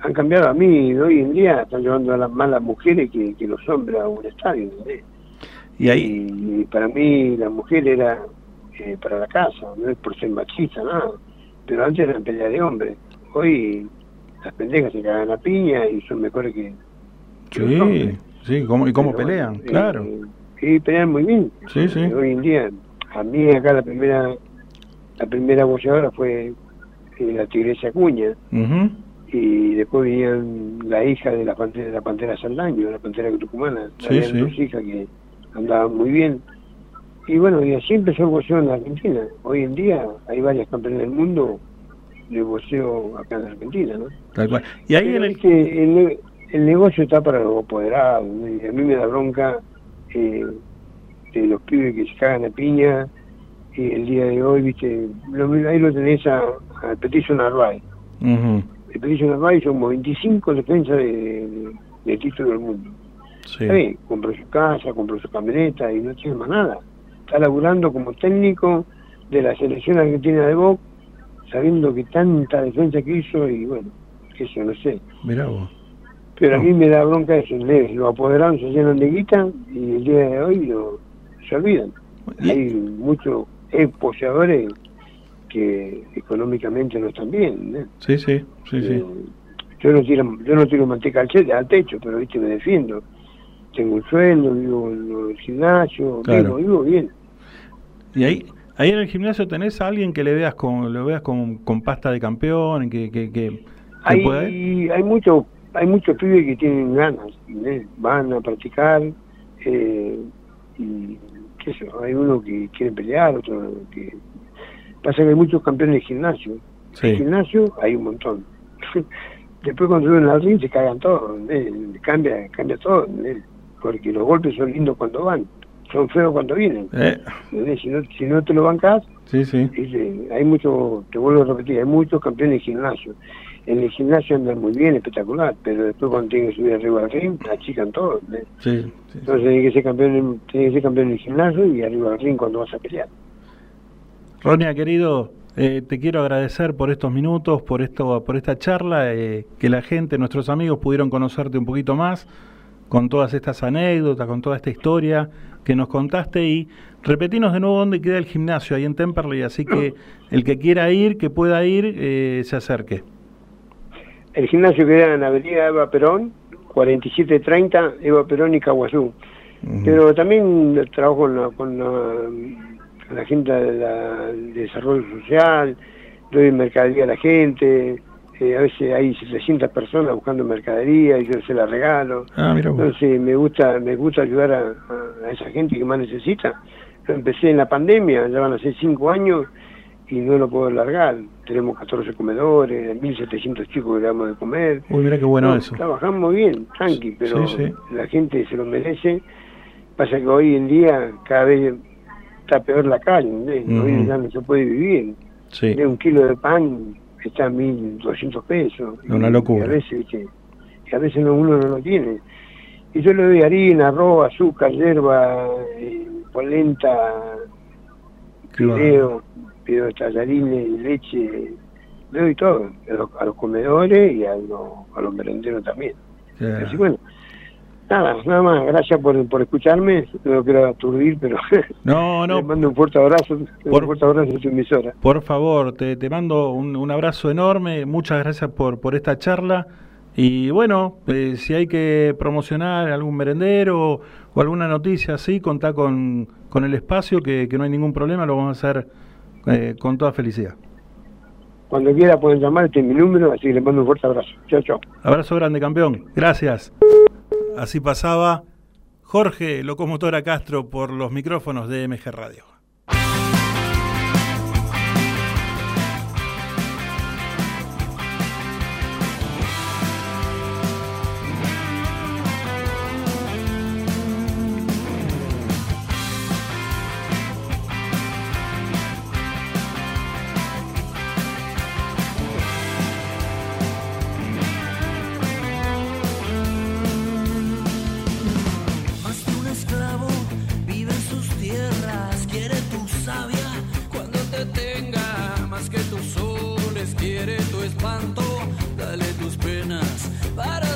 han cambiado a mí, y hoy en día están llevando a las más las mujeres que, que los hombres a un estadio. ¿entendés? Y ahí, Y para mí la mujer era eh, para la casa, no es por ser machista, nada. Pero antes eran pelea de hombres. Hoy las pendejas se cagan a piña y son mejores que, que sí, sí, ¿cómo, ¿y cómo Pero pelean? eh, claro. Sí, pelean muy bien. Sí, sí. Eh, Hoy en día, a mí acá la primera la primera boxeadora fue eh, la Tigresa Acuña Ujú. y después venían la hija de la pantera, la pantera Saldaño, la pantera tucumana. Sí. dos hijas que andaban muy bien. Y bueno, y así empezó el boxeo en la Argentina. Hoy en día hay varias campeones del mundo de boxeo acá en la Argentina, ¿no? Tal cual. Y ahí en el... el, ne- el negocio está para los apoderados. a mí me da bronca eh, de los pibes que se cagan a piña. Y el día de hoy, viste, lo, ahí lo tenés a, a Petiso Narváez. Ujú, El Petiso Narváez somos 25 defensas de, de, de título del mundo. sí. Compró su casa, compró su camioneta y no tiene más nada. Está laburando como técnico de la selección argentina de box, sabiendo que tanta defensa que hizo y bueno, que eso no sé. Mirá vos. Pero a mí me da bronca eso, ¿entendés? los apoderados se llenan de guita y el día de hoy lo, se olvidan. Hay muchos poseadores que económicamente no están bien. ¿entendés? Sí, sí, sí, sí. Eh, Yo no tiro, yo no tiro manteca al, al techo, pero viste me defiendo. Tengo un sueldo, vivo en el gimnasio, Claro. vivo, vivo bien. Y ahí, ahí en el gimnasio tenés a alguien que le veas con, lo veas con, con pasta de campeón, que, que, Hay, hay muchos hay muchos pibes que tienen ganas, ¿entendés? van a practicar eh, y qué sé hay uno que quiere pelear, otro que pasa que hay muchos campeones de gimnasio. Sí. En gimnasio hay un montón. Después cuando suben al ring se cagan todos, ¿entendés? cambia, cambia todo. Porque los golpes son lindos cuando van, son feos cuando vienen. Eh. Si no, si no te lo bancas, sí, sí. Dice, hay muchos, te vuelvo a repetir, hay muchos campeones de gimnasio. En el gimnasio andan muy bien, espectacular, pero después cuando tienen que subir arriba al ring, achican todo. ¿entendés? Sí, sí. Entonces tiene que ser campeón, en- tiene que ser campeón en el gimnasio y arriba al ring cuando vas a pelear. Ronia, querido, eh, te quiero agradecer por estos minutos, por esto, por esta charla, eh, que la gente, nuestros amigos pudieron conocerte un poquito más con todas estas anécdotas, con toda esta historia que nos contaste y repetinos de nuevo dónde queda el gimnasio, ahí en Temperley, así que el que quiera ir, que pueda ir, eh, se acerque. El gimnasio queda en la avenida Eva Perón, 4730, Eva Perón y Caguazú. Pero también trabajo con la, con la, gente de la- del desarrollo social, doy mercadería a la gente, eh, a veces hay 700 personas buscando mercadería y yo se la regalo. Ah, mira. Entonces me gusta, me gusta ayudar a, esa gente que más necesita. Empecé en la pandemia, ya van a ser 5 años y no lo puedo largar. Tenemos 14 comedores, 1.700 chicos que le damos de comer. Uy, mira qué bueno No, eso. Trabajamos bien, tranqui, pero Sí, sí. la gente se lo merece. Pasa que hoy en día cada vez está peor la calle, ¿entendés? Ujú. hoy ya no se puede vivir. Sí. De un kilo de pan está a 1.200 pesos. Una locura. Y a veces, ¿viste? y a veces no- uno no lo tiene. Y yo le doy harina, arroz, azúcar, hierba, eh, polenta, fideo, de tallarines, leche, le doy todo, a los, a los comedores y a los, a los merenderos también. Así bueno, nada, nada más, gracias por, por escucharme, no quiero aturdir, pero No, no. mando un fuerte abrazo, Por- un fuerte abrazo a tu emisora. Por favor, te, te mando un, un abrazo enorme, muchas gracias por, por esta charla. Y bueno, eh, si hay que promocionar algún merendero o, o alguna noticia así, contá con, con el espacio, que, que no hay ningún problema, lo vamos a hacer eh, con toda felicidad. Cuando quiera pueden llamar, este es mi número, así que les mando un fuerte abrazo. Chao, chao. Abrazo grande, campeón. Gracias. Así pasaba Jorge Locomotora Castro por los micrófonos de MG Radio. para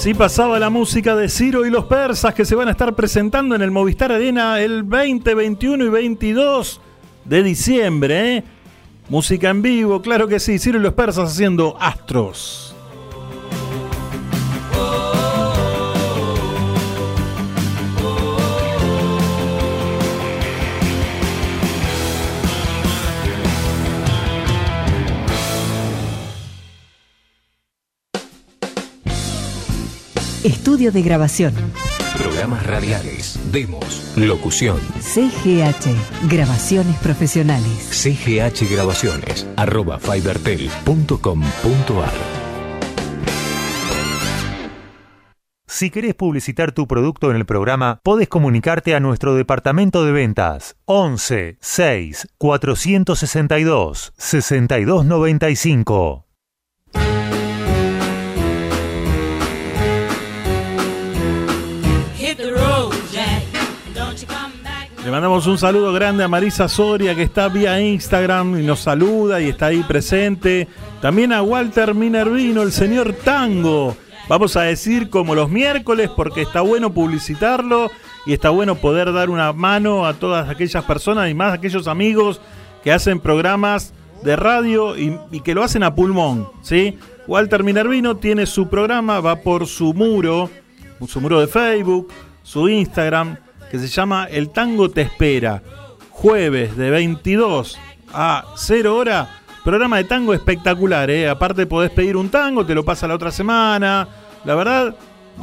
Así pasaba la música de Ciro y los persas que se van a estar presentando en el Movistar Arena el 20, 21 y 22 de diciembre. ¿eh? Música en vivo, claro que sí. Ciro y los persas haciendo astros. Estudio de grabación. Programas radiales, demos, locución. CGH, grabaciones profesionales. CGH Grabaciones, arroba fibertel.com.ar. Si querés publicitar tu producto en el programa, podés comunicarte a nuestro departamento de ventas 11 6 462 6295. Le mandamos un saludo grande a Marisa Soria que está vía Instagram y nos saluda y está ahí presente. También a Walter Minervino, el señor Tango. Vamos a decir como los miércoles porque está bueno publicitarlo y está bueno poder dar una mano a todas aquellas personas y más aquellos amigos que hacen programas de radio y, y que lo hacen a pulmón, ¿sí? Walter Minervino tiene su programa, va por su muro, su muro de Facebook, su Instagram, que se llama El Tango Te Espera. Jueves de 22 a 0 hora, programa de tango espectacular, ¿eh? Aparte podés pedir un tango, te lo pasa la otra semana. La verdad,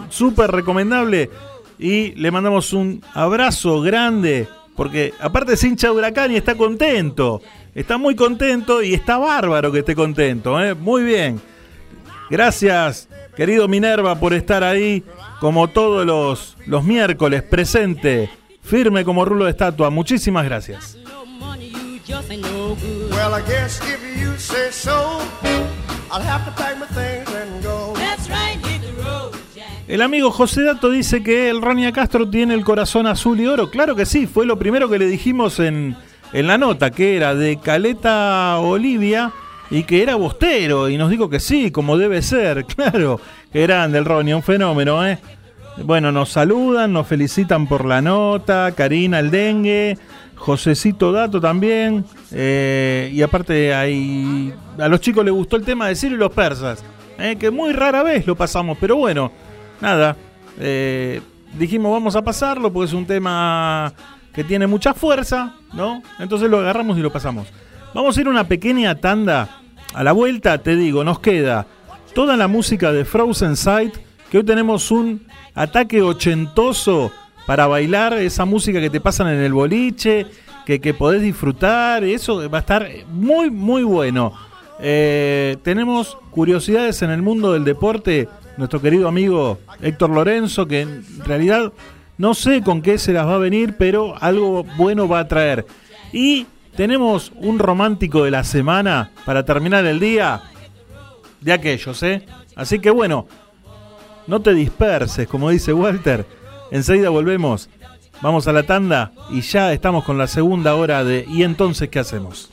súper recomendable. Y le mandamos un abrazo grande, porque aparte es hincha Huracán y está contento. Está muy contento y está bárbaro que esté contento, ¿eh? Muy bien. Gracias, querido Minerva, por estar ahí como todos los, los miércoles, presente, firme como rulo de estatua. Muchísimas gracias. Just ain't no good. Well, I guess if you say so, I'll have to pack my things and go. That's right, hit the road, Jack. El amigo José Dato dice que el Rania Castro tiene el corazón azul y oro. Claro que sí, fue lo primero que le dijimos en, en la nota, que era de Caleta Olivia y que era bostero. Y nos dijo que sí, como debe ser. Claro, que grande el Ronia, un fenómeno, ¿eh? Bueno, nos saludan, nos felicitan por la nota. Karina el dengue. Josecito Dato también. eh, y aparte hay, a los chicos les gustó el tema de Ciro y los persas. eh, que muy rara vez lo pasamos, pero bueno, nada. eh, dijimos vamos a pasarlo porque es un tema que tiene mucha fuerza, ¿no? Entonces lo agarramos y lo pasamos. Vamos a ir a una pequeña tanda. A la vuelta, te digo, nos queda toda la música de Frozen Sight, que hoy tenemos un ataque ochentoso para bailar esa música que te pasan en el boliche, que, que podés disfrutar, eso va a estar muy, muy bueno. Eh, tenemos curiosidades en el mundo del deporte, nuestro querido amigo Héctor Lorenzo, que en realidad no sé con qué se las va a venir, pero algo bueno va a traer. Y tenemos un romántico de la semana para terminar el día de aquellos, ¿eh? Así que bueno, no te disperses, como dice Walter. Enseguida volvemos. Vamos a la tanda y ya estamos con la segunda hora de ¿Y entonces qué hacemos?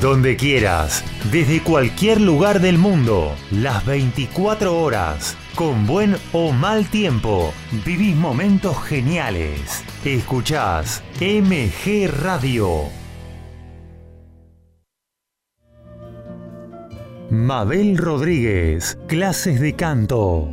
Donde quieras, desde cualquier lugar del mundo, las 24 horas, con buen o mal tiempo, vivís momentos geniales. Escuchás MG Radio. Mabel Rodríguez, clases de canto,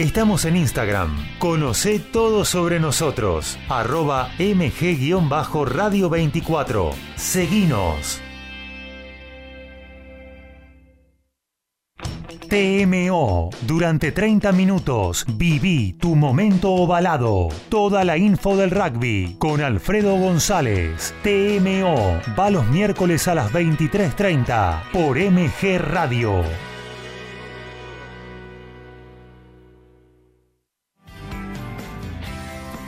Estamos en Instagram. Conoce todo sobre nosotros. Arroba mg-radio 24. Seguinos. TMO. Durante 30 minutos viví tu momento ovalado. Toda la info del rugby con Alfredo González. TMO. Va los miércoles a las 23.30 por MG Radio.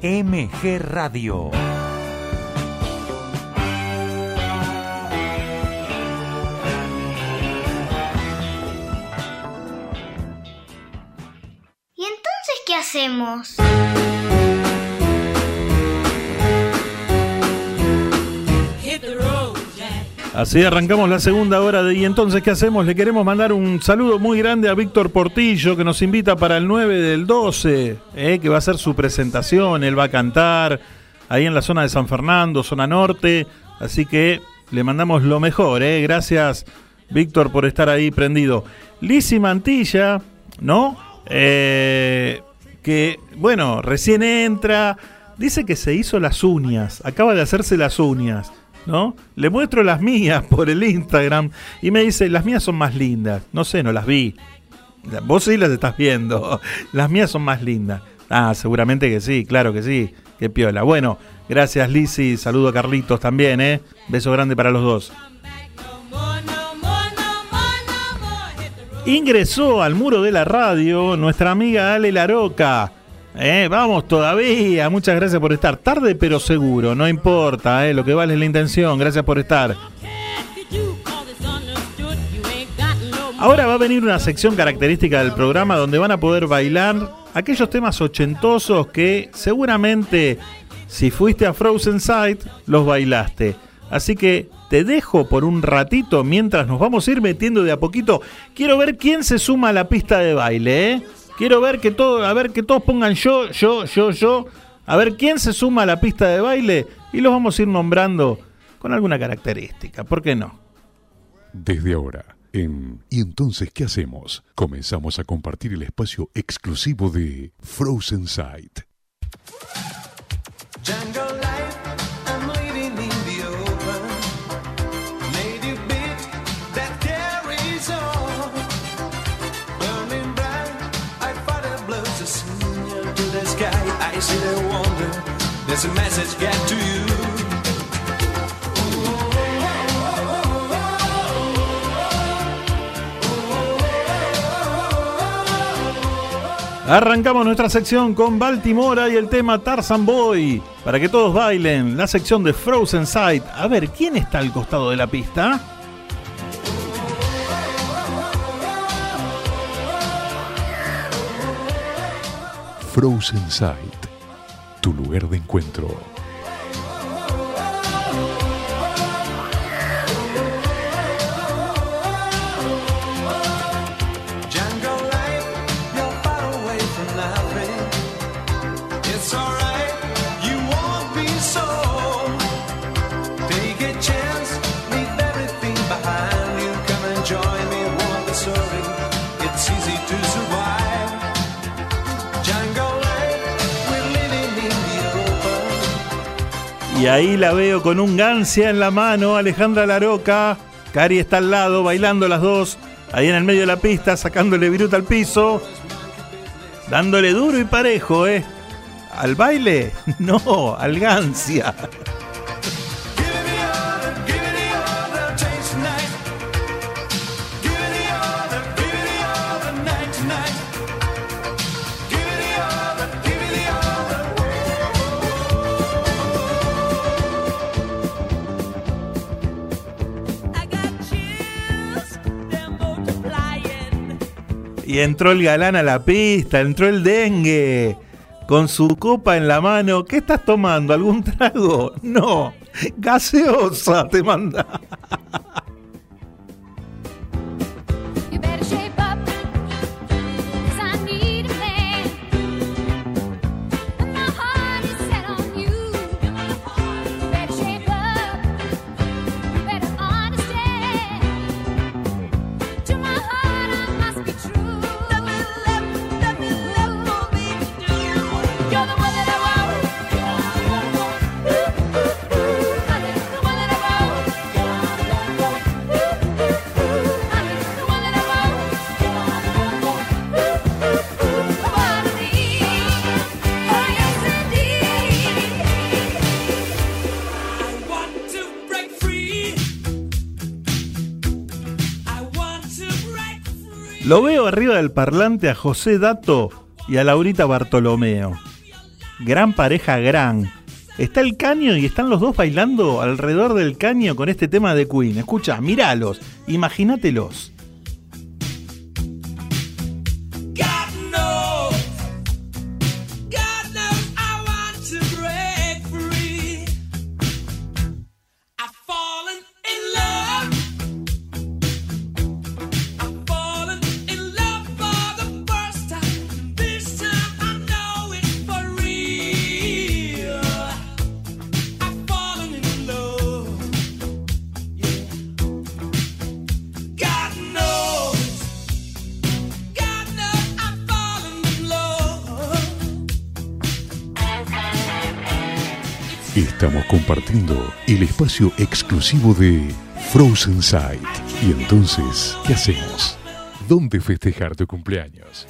MG Radio. ¿Y entonces qué hacemos? Así arrancamos la segunda hora de Y entonces, ¿qué hacemos? Le queremos mandar un saludo muy grande a Víctor Portillo, que nos invita para el 9 del 12, eh, que va a hacer su presentación, él va a cantar ahí en la zona de San Fernando, zona norte, así que le mandamos lo mejor, eh. gracias Víctor por estar ahí prendido. Lisi Mantilla, ¿no? Eh, que, bueno, recién entra, dice que se hizo las uñas, acaba de hacerse las uñas. ¿No? Le muestro las mías por el Instagram y me dice, las mías son más lindas. No sé, no las vi. Vos sí las estás viendo. Las mías son más lindas. Ah, seguramente que sí, claro que sí. Qué piola. Bueno, gracias Lizzy. Saludo a Carlitos también, ¿eh? Beso grande para los dos. Ingresó al muro de la radio nuestra amiga Ale Laroca. Eh, vamos todavía. Muchas gracias por estar. Tarde pero seguro, no importa. eh, lo que vale es la intención. Gracias por estar. Ahora va a venir una sección característica del programa donde van a poder bailar aquellos temas ochentosos que seguramente si fuiste a Frozen Sight los bailaste. Así que te dejo por un ratito mientras nos vamos a ir metiendo de a poquito. Quiero ver quién se suma a la pista de baile, ¿eh? Quiero ver que todo, a ver que todos pongan yo, yo, yo, yo. A ver quién se suma a la pista de baile y los vamos a ir nombrando con alguna característica. ¿Por qué no? Desde ahora, en ¿Y entonces qué hacemos? Comenzamos a compartir el espacio exclusivo de Frozen Sight. Jungle sky. I see the wonder. There's a message get to you. Arrancamos nuestra sección con Baltimora y el tema Tarzan Boy. Para que todos bailen, la sección de Frozen Sight. A ver, ¿quién está al costado de la pista? Frozen Sight. Tu lugar de encuentro. Ahí la veo con un gancia en la mano, Alejandra Laroca. Cari está al lado, bailando las dos. Ahí en el medio de la pista, sacándole viruta al piso. Dándole duro y parejo, ¿eh? ¿Al baile? No, al gancia. Y entró el galán a la pista, entró el dengue. Con su copa en la mano. ¿Qué estás tomando? ¿Algún trago? No. Gaseosa te manda. Arriba del parlante a José Dato y a Laurita Bartolomeo. Gran pareja, gran. Está el caño y están los dos bailando alrededor del caño con este tema de Queen. Escucha, míralos, imagínatelos. Estamos compartiendo el espacio exclusivo de Frozen Sight. Y entonces, ¿qué hacemos? ¿Dónde festejar tu cumpleaños?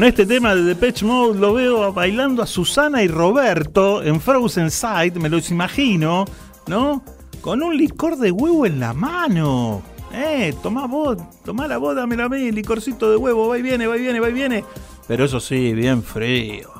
Con este tema de Depeche Mode lo veo bailando a Susana y Roberto en Frozen Sight, me los imagino, ¿no? Con un licor de huevo en la mano. Eh, tomá vos, tomá la vos, dámela a mí, licorcito de huevo, va y viene, va y viene, va y viene. Pero eso sí, bien frío.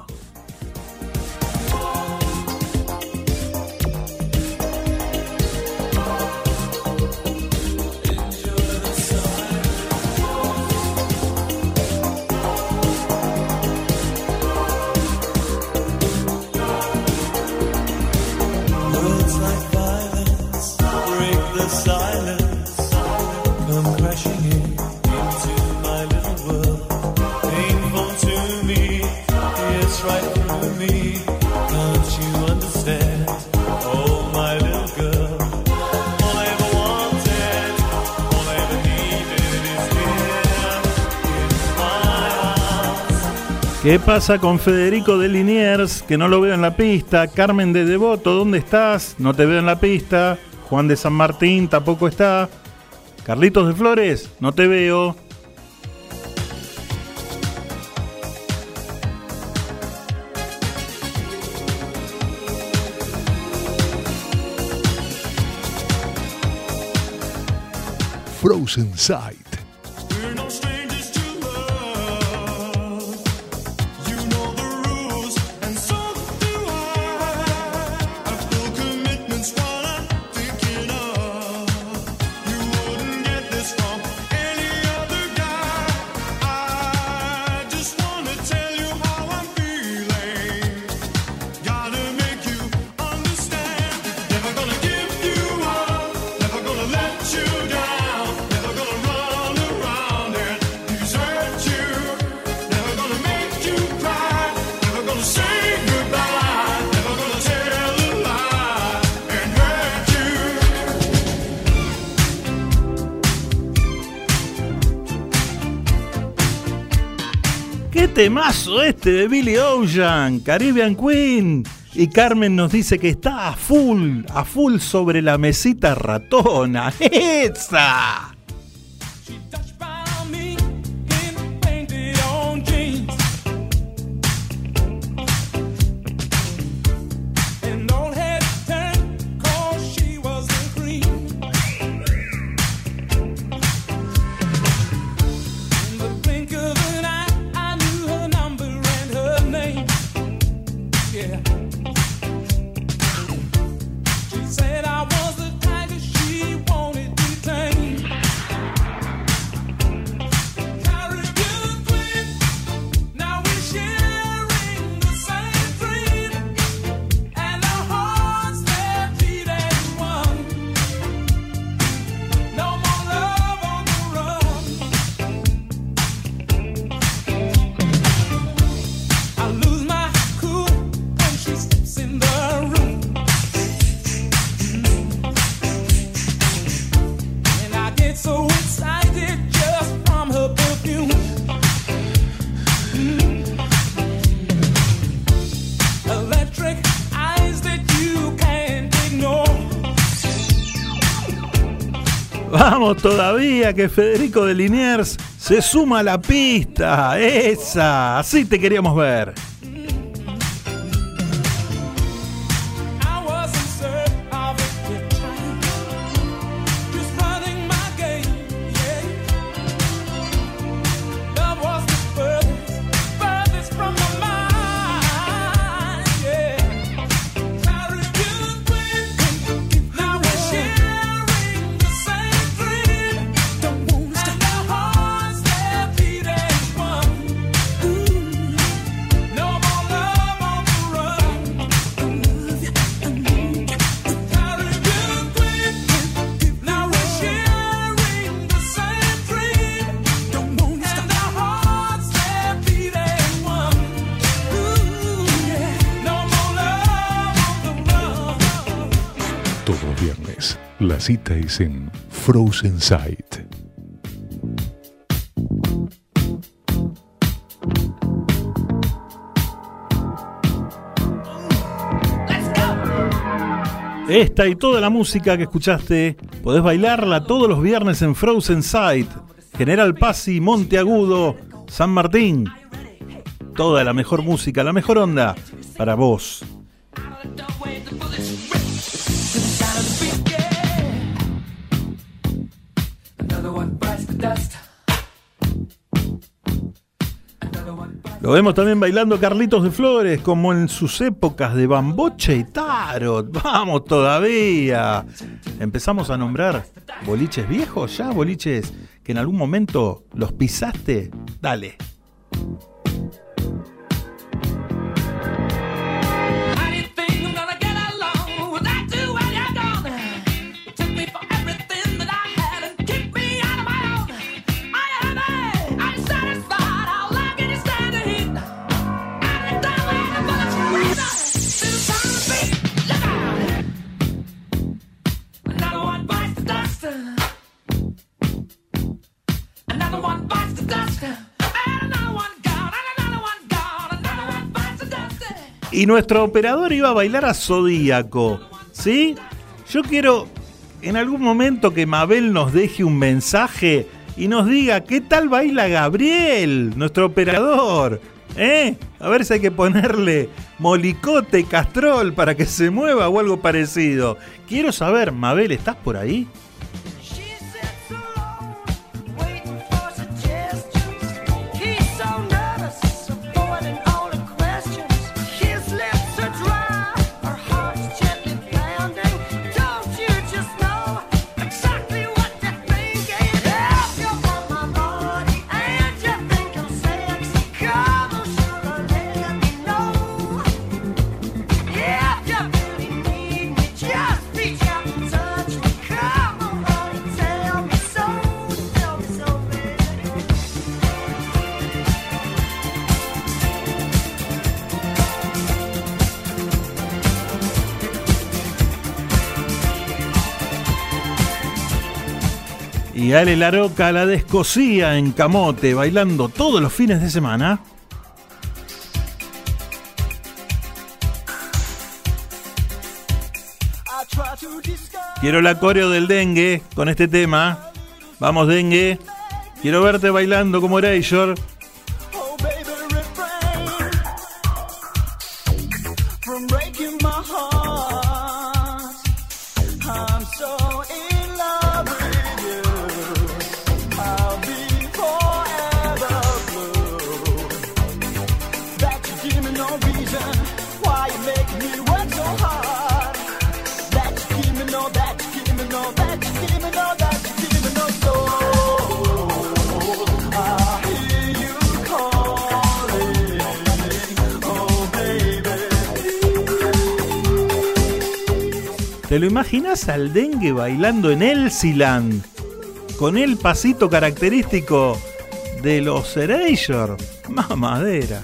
¿Qué pasa con Federico de Liniers, que no lo veo en la pista? Carmen de Devoto, ¿dónde estás? No te veo en la pista. Juan de San Martín tampoco está. Carlitos de Flores, no te veo. Frozen Side. temazo este de Billy Ocean, Caribbean Queen. Y Carmen nos dice que está a full, a full sobre la mesita ratona. ¡Esa! Todavía que Federico de Liniers se suma a la pista. Esa, así te queríamos ver. En Frozen Sight. Esta y toda la música que escuchaste, podés bailarla todos los viernes en Frozen Sight, General Pasi, Monte Agudo, San Martín. Toda la mejor música, la mejor onda para vos. Lo vemos también bailando Carlitos de Flores, como en sus épocas de Bamboche y Tarot. Vamos todavía. Empezamos a nombrar boliches viejos ya, boliches que en algún momento los pisaste. Dale. Y nuestro operador iba a bailar a Zodíaco. ¿Sí? Yo quiero en algún momento que Mabel nos deje un mensaje y nos diga qué tal baila Gabriel, nuestro operador. ¿Eh? A ver si hay que ponerle molicote, castrol para que se mueva o algo parecido. Quiero saber, Mabel, ¿estás por ahí? Laroca la descosía en camote, bailando todos los fines de semana. Quiero la coreo del dengue con este tema. Vamos, dengue. Quiero verte bailando como Erasure. Al dengue bailando en Elsiland? Con el pasito característico de los Erasure. Mamadera.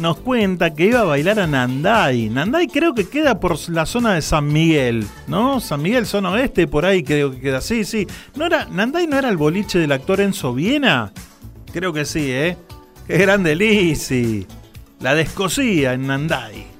Nos cuenta que iba a bailar a Nandai. Nandai creo que queda por la zona de San Miguel, ¿no? San Miguel, zona oeste, por ahí creo que queda. Sí, sí. ¿No era, ¿Nandai no era el boliche del actor Enzo Viena? Creo que sí, ¿eh? Qué grande Lizzy. La descosía en Nandai.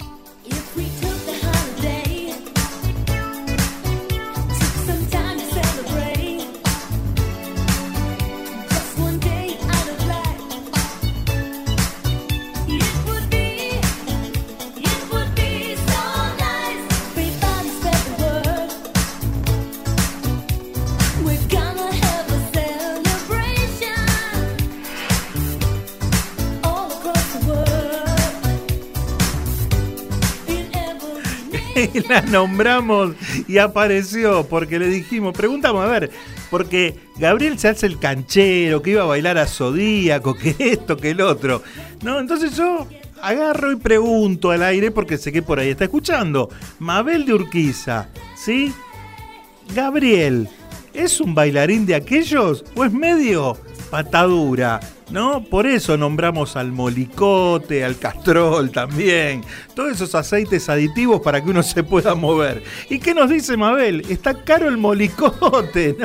La nombramos y apareció porque le dijimos, preguntamos, a ver, porque Gabriel se hace el canchero, que iba a bailar a Zodíaco, que esto, que el otro. No, entonces yo agarro y pregunto al aire porque sé que por ahí está escuchando. Mabel de Urquiza, ¿sí? Gabriel, ¿es un bailarín de aquellos o es medio patadura? ¿No? Por eso nombramos al molicote, al castrol también. Todos esos aceites aditivos para que uno se pueda mover. ¿Y qué nos dice Mabel? Está caro el molicote.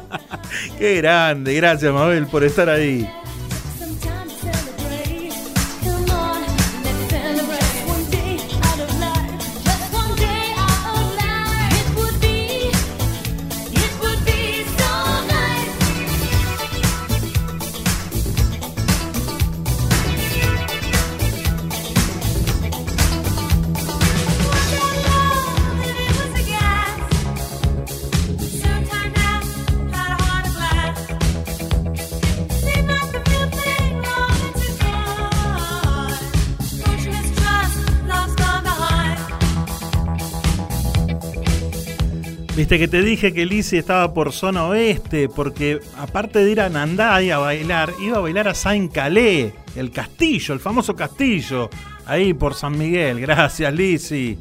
qué grande. Gracias Mabel por estar ahí. Que te dije que Lizzie estaba por zona oeste, porque aparte de ir a Nandai a bailar, iba a bailar a Saint Calais, el castillo, el famoso castillo, ahí por San Miguel. Gracias, Lizzie.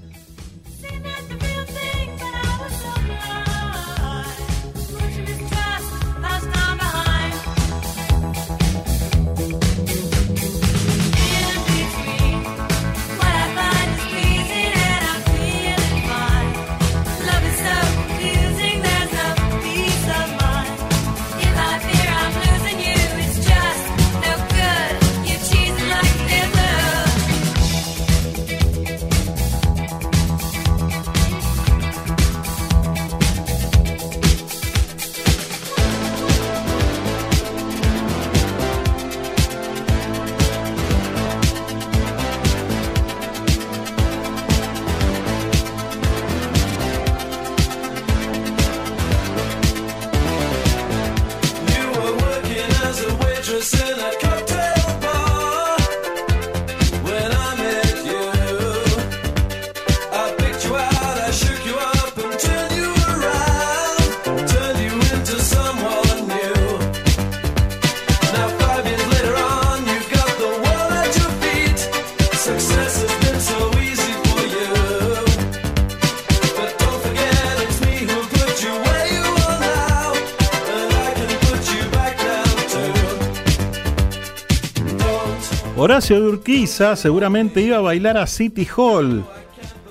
Urquiza seguramente iba a bailar a City Hall.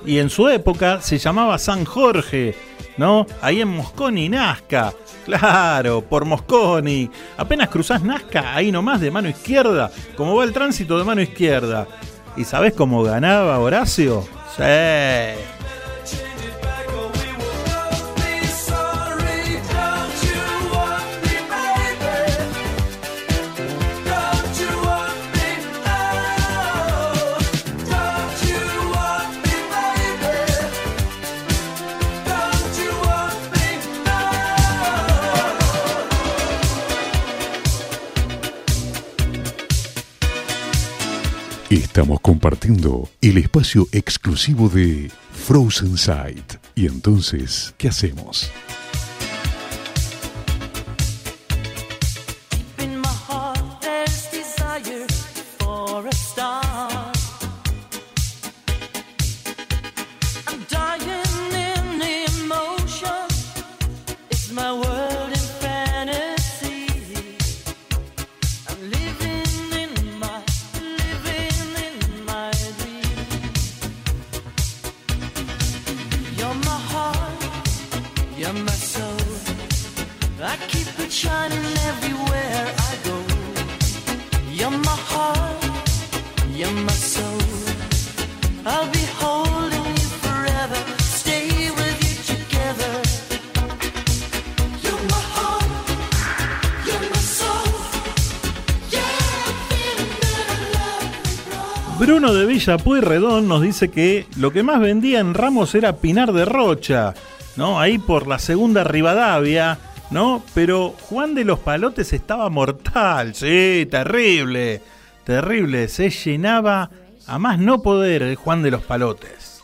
Y en su época se llamaba San Jorge, ¿no? Ahí en Mosconi, Nazca. Claro, por Mosconi. Apenas cruzás Nazca, ahí nomás de mano izquierda. Como va el tránsito de mano izquierda. ¿Y sabés cómo ganaba Horacio? Sí. Estamos compartiendo el espacio exclusivo de Frozen Sight. Y entonces, ¿qué hacemos? My Villa Pueyrredón nos dice que lo que más vendía en Ramos era Pinar de Rocha, ¿no? Ahí por la segunda Rivadavia, ¿no? Pero Juan de los Palotes estaba mortal, sí, terrible, terrible. Se llenaba a más no poder el Juan de los Palotes.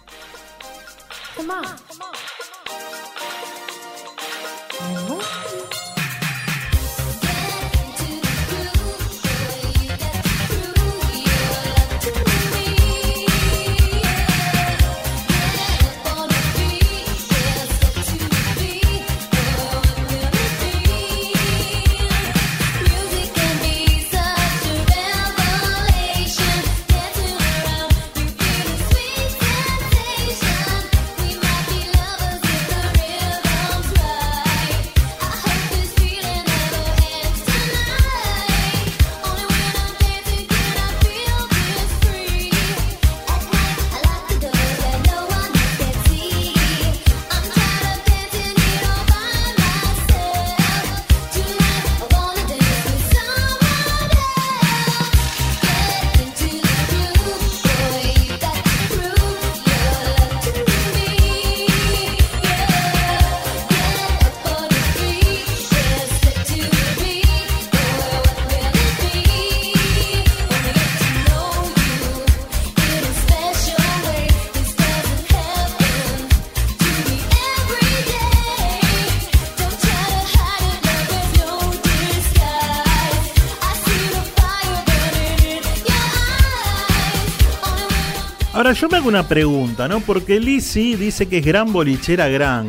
Yo me hago una pregunta, ¿no? Porque Lizzy dice que es gran bolichera gran.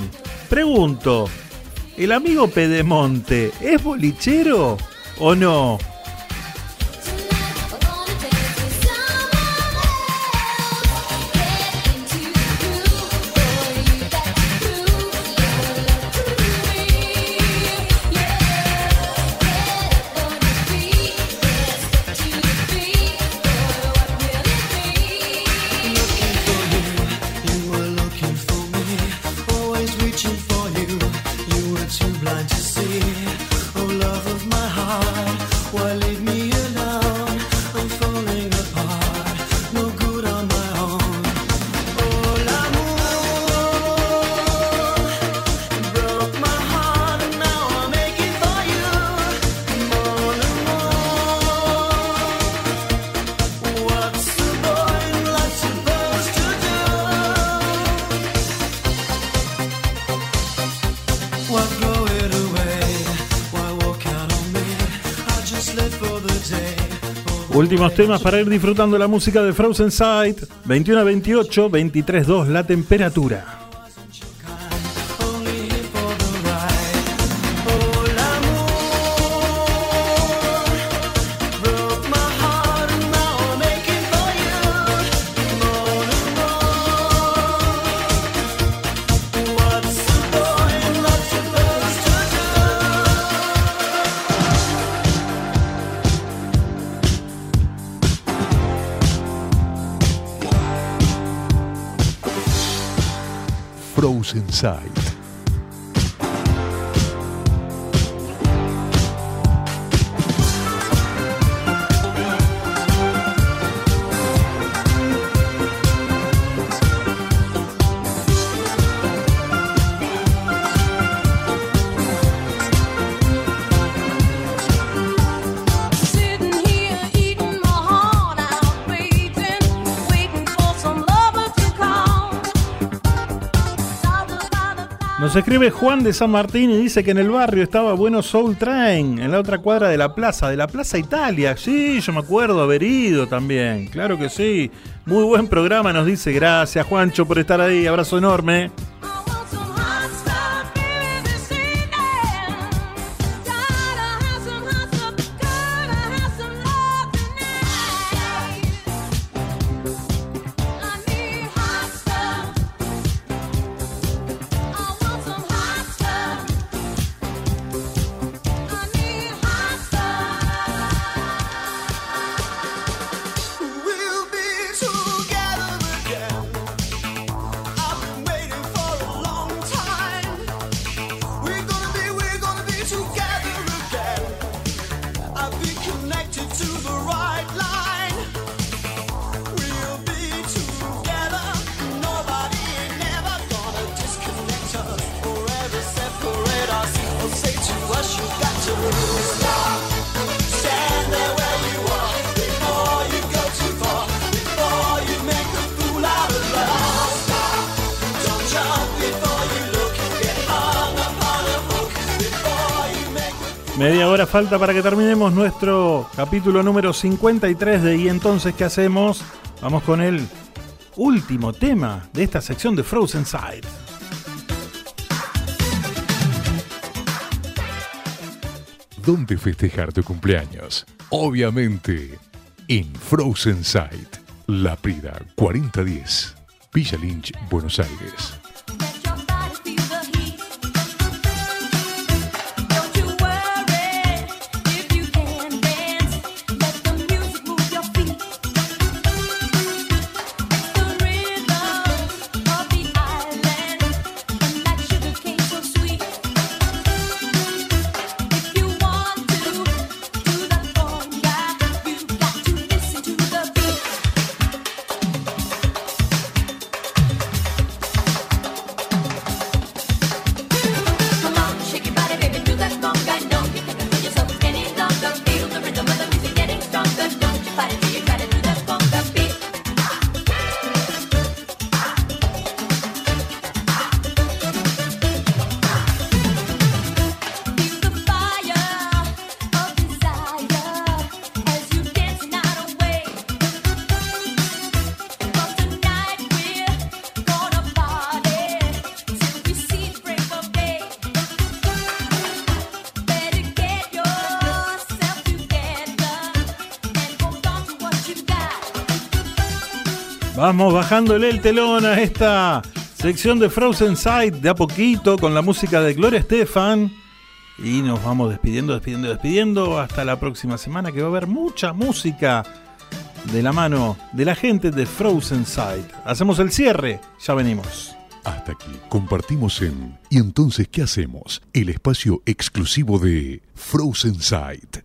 Pregunto, ¿el amigo Pedemonte es bolichero o no? Últimos temas para ir disfrutando la música de Frozen Sight. 21 a 28, 23 2 la temperatura. Frozen Sight. Escribe Juan de San Martín y dice que en el barrio estaba bueno Soul Train, en la otra cuadra de la plaza, de la Plaza Italia. Sí, yo me acuerdo haber ido también, claro que sí. Muy buen programa, nos dice. Gracias, Juancho, por estar ahí. Abrazo enorme. Falta para que terminemos nuestro capítulo número 53 de Y entonces, ¿qué hacemos? Vamos con el último tema de esta sección de Frozen Side. ¿Dónde festejar tu cumpleaños? Obviamente, en Frozen Sight, La Prida 4010, Villa Lynch, Buenos Aires. Bajándole el telón a esta sección de Frozen Sight de a poquito con la música de Gloria Estefan. Y nos vamos despidiendo, despidiendo, despidiendo. Hasta la próxima semana que va a haber mucha música de la mano de la gente de Frozen Sight. Hacemos el cierre, ya venimos. Hasta aquí compartimos en ¿Y entonces qué hacemos? El espacio exclusivo de Frozen Sight.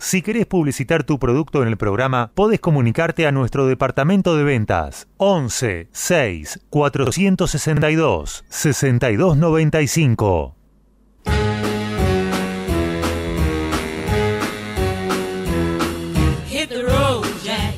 Si querés publicitar tu producto en el programa, podés comunicarte a nuestro departamento de ventas 11 6 462 6295. Hit the road, Jack.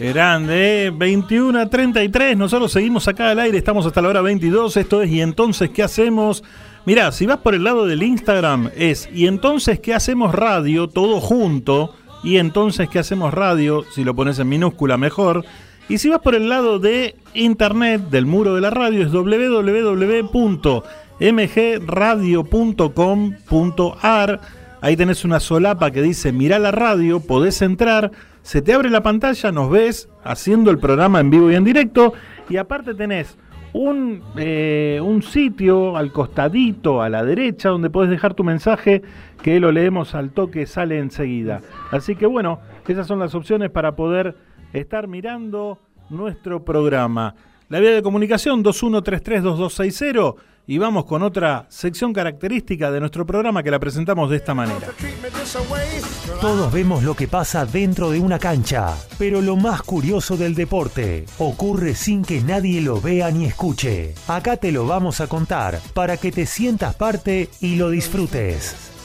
Grande, 21 a 33. Nosotros seguimos acá al aire, estamos hasta la hora 22. Esto es, ¿y entonces qué hacemos? Mirá, si vas por el lado del Instagram, es, ¿y entonces qué hacemos radio? Todo junto. y entonces que hacemos radio, si lo pones en minúscula mejor. Y si vas por el lado de internet del muro de la radio es www.mgradio.com.ar. Ahí tenés una solapa que dice Mirá la radio, podés entrar, se te abre la pantalla, nos ves haciendo el programa en vivo y en directo y aparte tenés un, eh, un sitio al costadito, a la derecha, donde podés dejar tu mensaje que lo leemos al toque, sale enseguida. Así que bueno, esas son las opciones para poder estar mirando nuestro programa. La vía de comunicación 21332260 y vamos con otra sección característica de nuestro programa que la presentamos de esta manera. Todos vemos lo que pasa dentro de una cancha, pero lo más curioso del deporte ocurre sin que nadie lo vea ni escuche. Acá te lo vamos a contar para que te sientas parte y lo disfrutes.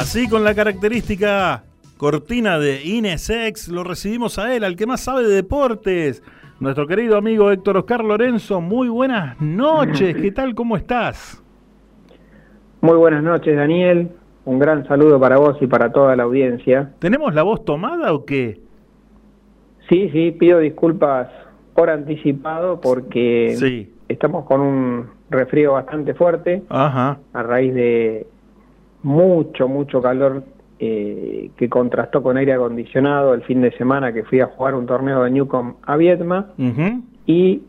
Así con la característica cortina de Inesex, lo recibimos a él, al que más sabe de deportes, nuestro querido amigo Héctor Oscar Lorenzo. Muy buenas noches, ¿qué tal? ¿Cómo estás? Muy buenas noches, Daniel. Un gran saludo para vos y para toda la audiencia. ¿Tenemos la voz tomada o qué? Sí, sí, pido disculpas por anticipado porque Sí. estamos con un resfrío bastante fuerte Ajá. a raíz de mucho, mucho calor eh, que contrastó con aire acondicionado el fin de semana que fui a jugar un torneo de Newcomb a Viedma Ujú. y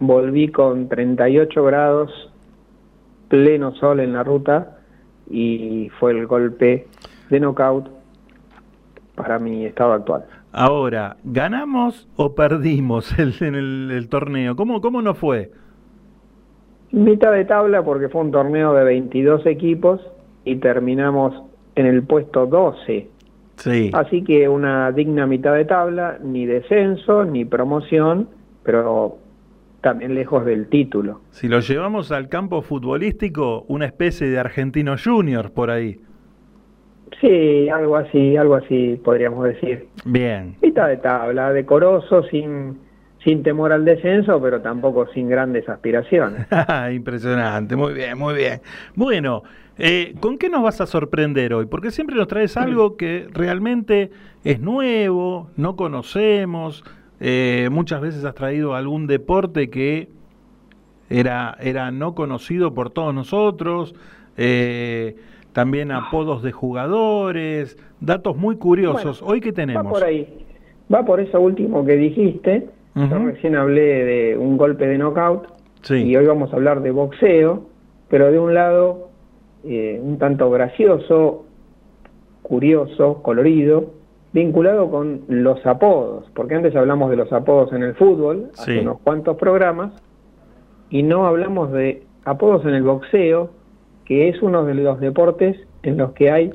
volví con 38 grados, pleno sol en la ruta y fue el golpe de knockout para mi estado actual. Ahora, ¿ganamos o perdimos el, en el, el torneo? ¿Cómo, ¿Cómo nos fue? Mitad de tabla porque fue un torneo de 22 equipos y terminamos en el puesto 12. Sí. Así que una digna mitad de tabla, ni descenso, ni promoción, pero también lejos del título. Si lo llevamos al campo futbolístico, una especie de argentino junior por ahí. Sí, algo así, algo así podríamos decir. Bien. Mitad de tabla, decoroso, sin, sin temor al descenso, pero tampoco sin grandes aspiraciones. Impresionante, muy bien, muy bien. Bueno, eh, ¿con qué nos vas a sorprender hoy? Porque siempre nos traes algo que realmente es nuevo, no conocemos. eh, muchas veces has traído algún deporte que era, era no conocido por todos nosotros. eh, también apodos de jugadores, datos muy curiosos. Bueno, hoy qué Va tenemos? por ahí. Va por eso último que dijiste. Yo recién hablé de un golpe de knockout Sí. y hoy vamos a hablar de boxeo, pero de un lado eh, un tanto gracioso, curioso, colorido, vinculado con los apodos, porque antes hablamos de los apodos en el fútbol, hace Sí. unos cuantos programas, y no hablamos de apodos en el boxeo, que es uno de los deportes en los que hay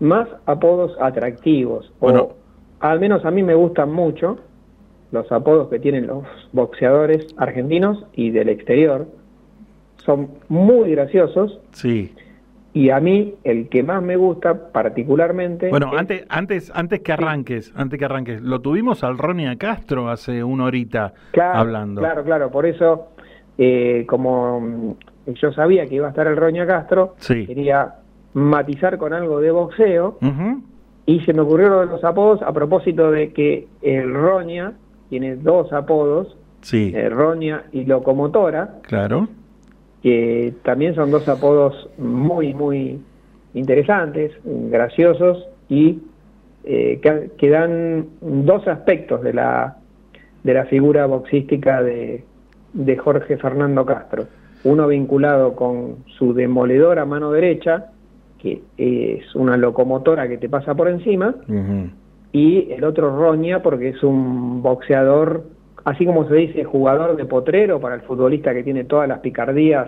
más apodos atractivos, Bueno. o al menos a mí me gustan mucho los apodos que tienen los boxeadores argentinos y del exterior. Son muy graciosos Sí. y a mí el que más me gusta particularmente Bueno, es- antes, antes, antes que arranques, antes que arranques, lo tuvimos al Ronnie Castro hace una horita Claro, hablando. Claro, claro, por eso, eh, como mm, yo sabía que iba a estar el Roña Castro, Sí. quería matizar con algo de boxeo y se me ocurrieron los apodos a propósito de que el Roña tiene dos apodos, Sí, eh, Roña y Locomotora, claro. que también son dos apodos muy, muy interesantes, graciosos y eh, que, que dan dos aspectos de la, de la figura boxística de, de Jorge Fernando Castro. Uno vinculado con su demoledora mano derecha, que es una locomotora que te pasa por encima. Y el otro Roña porque es un boxeador, así como se dice jugador de potrero para el futbolista que tiene todas las picardías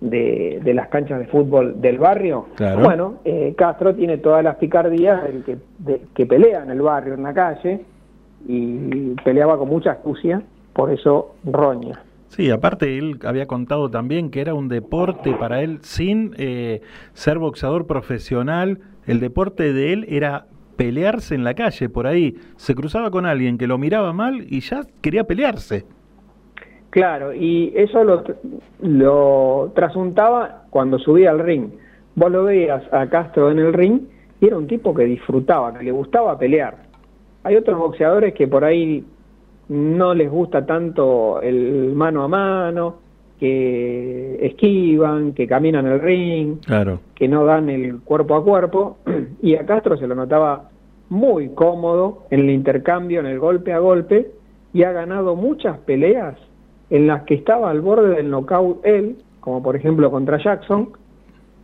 de, de las canchas de fútbol del barrio. Claro. Bueno, eh, Castro tiene todas las picardías del que, de- que pelea en el barrio, en la calle, y peleaba con mucha astucia, por eso Roña. Sí, aparte él había contado también que era un deporte para él sin eh, ser boxeador profesional. El deporte de él era pelearse en la calle, por ahí. Se cruzaba con alguien que lo miraba mal y ya quería pelearse. Claro, y eso lo, lo trasuntaba cuando subía al ring. Vos lo veías a Castro en el ring y era un tipo que disfrutaba, que le gustaba pelear. Hay otros boxeadores que por ahí no les gusta tanto el mano a mano, que esquivan, que caminan el ring, Claro. que no dan el cuerpo a cuerpo, y a Castro se lo notaba muy cómodo en el intercambio, en el golpe a golpe, y ha ganado muchas peleas en las que estaba al borde del knockout él, como por ejemplo contra Jackson,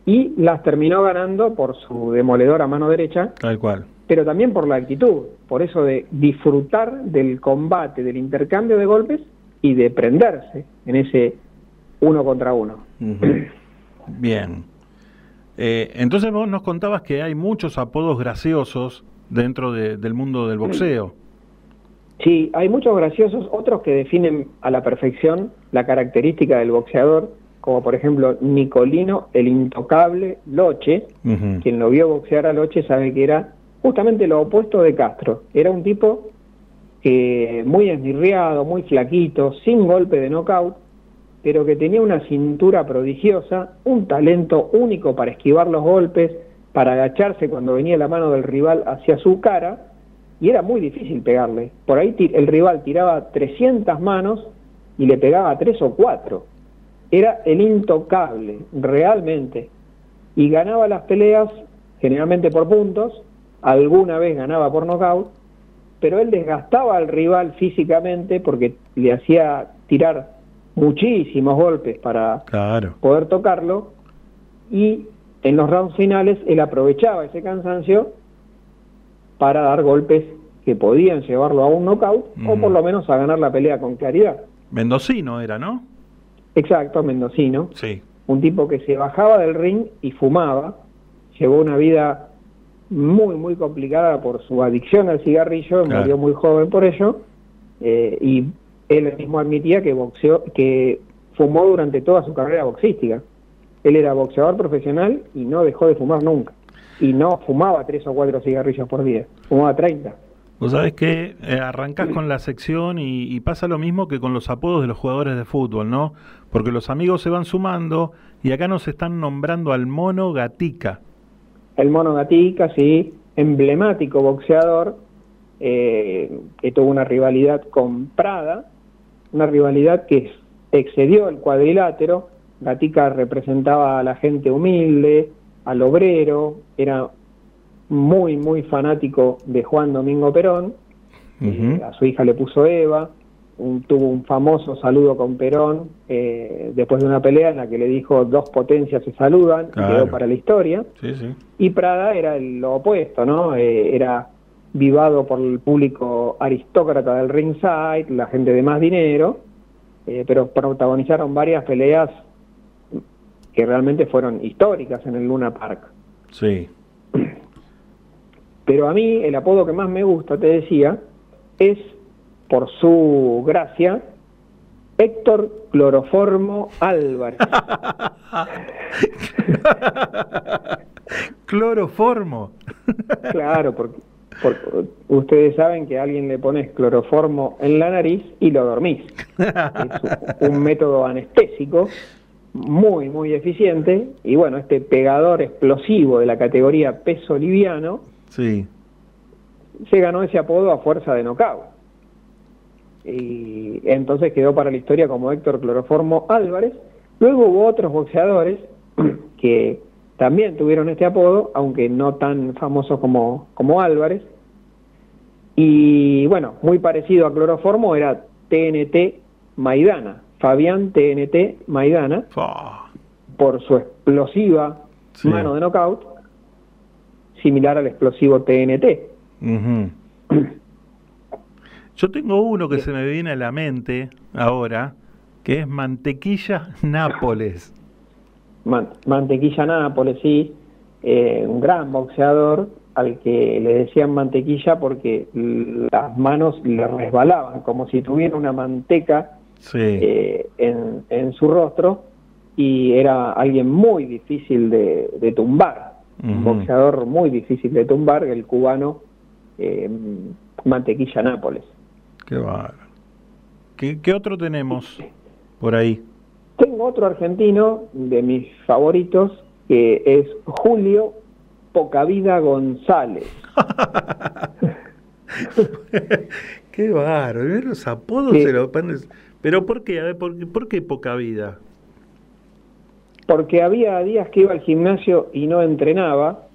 y las terminó ganando por su demoledora mano derecha, Tal cual. pero también por la actitud, por eso de disfrutar del combate, del intercambio de golpes y de prenderse en ese uno contra uno. Bien. Eh, entonces vos nos contabas que hay muchos apodos graciosos dentro de- del mundo del boxeo. Sí, hay muchos graciosos, otros que definen a la perfección la característica del boxeador, como por ejemplo Nicolino, el intocable Loche. Quien lo vio boxear a Loche sabe que era justamente lo opuesto de Castro. Era un tipo que muy esmirriado, muy flaquito, sin golpe de knockout, pero que tenía una cintura prodigiosa, un talento único para esquivar los golpes, para agacharse cuando venía la mano del rival hacia su cara, y era muy difícil pegarle. Por ahí el rival tiraba 300 manos y le pegaba 3 o 4. Era el intocable, realmente. Y ganaba las peleas generalmente por puntos, alguna vez ganaba por nocaut, pero él desgastaba al rival físicamente porque le hacía tirar muchísimos golpes para Claro. poder tocarlo y en los rounds finales él aprovechaba ese cansancio para dar golpes que podían llevarlo a un knockout o por lo menos a ganar la pelea con claridad. Mendocino era, ¿no? Exacto, mendocino. Sí. Un tipo que se bajaba del ring y fumaba, llevó una vida muy, muy complicada por su adicción al cigarrillo, Claro. murió muy joven por ello, eh, y él mismo admitía que boxeó, que fumó durante toda su carrera boxística. Él era boxeador profesional y no dejó de fumar nunca. Y no fumaba tres o cuatro cigarrillos por día, fumaba 30. Vos sabés que eh, arrancás con la sección y, y pasa lo mismo que con los apodos de los jugadores de fútbol, ¿no? Porque los amigos se van sumando y acá nos están nombrando al mono Gatica. El Mono Gatica, sí, emblemático boxeador, eh, que tuvo una rivalidad con Prada, una rivalidad que excedió el cuadrilátero. Gatica representaba a la gente humilde, al obrero, era muy, muy fanático de Juan Domingo Perón, eh, a su hija le puso Eva, un- tuvo un famoso saludo con Perón eh, después de una pelea en la que le dijo dos potencias se saludan, y quedó para la historia. Sí, sí. Y Prada era lo opuesto, ¿no? Eh, era vivado por el público aristócrata del ringside, la gente de más dinero, eh, pero protagonizaron varias peleas que realmente fueron históricas en el Luna Park. Sí. Pero a mí el apodo que más me gusta, te decía, es por su gracia, Héctor Cloroformo Álvarez. Cloroformo. Claro, porque, porque ustedes saben que a alguien le pones cloroformo en la nariz y lo dormís. Es un método anestésico muy, muy eficiente. Y bueno, este pegador explosivo de la categoría peso liviano Sí. se ganó ese apodo a fuerza de knockout. Y entonces quedó para la historia como Héctor Cloroformo Álvarez. Luego hubo otros boxeadores que también tuvieron este apodo, aunque no tan famosos como, como Álvarez. Y bueno, muy parecido a Cloroformo era TNT Maidana, Fabián TNT Maidana, por su explosiva Sí. mano de knockout, similar al explosivo TNT. Yo tengo uno que se me viene a la mente ahora, que es Mantequilla Nápoles. Man- Mantequilla Nápoles, sí, eh, un gran boxeador al que le decían mantequilla porque las manos le resbalaban, como si tuviera una manteca Sí. eh, en, en su rostro, y era alguien muy difícil de, de tumbar, un boxeador muy difícil de tumbar, el cubano eh, Mantequilla Nápoles. Qué bárbaro. ¿Qué, qué otro tenemos? por ahí. Tengo otro argentino de mis favoritos que es Julio Pocavida González. Qué bárbaro, los apodos Sí. se los pones- Pero ¿por qué? A ver, ¿por qué, por qué poca vida? Porque había días que iba al gimnasio y no entrenaba,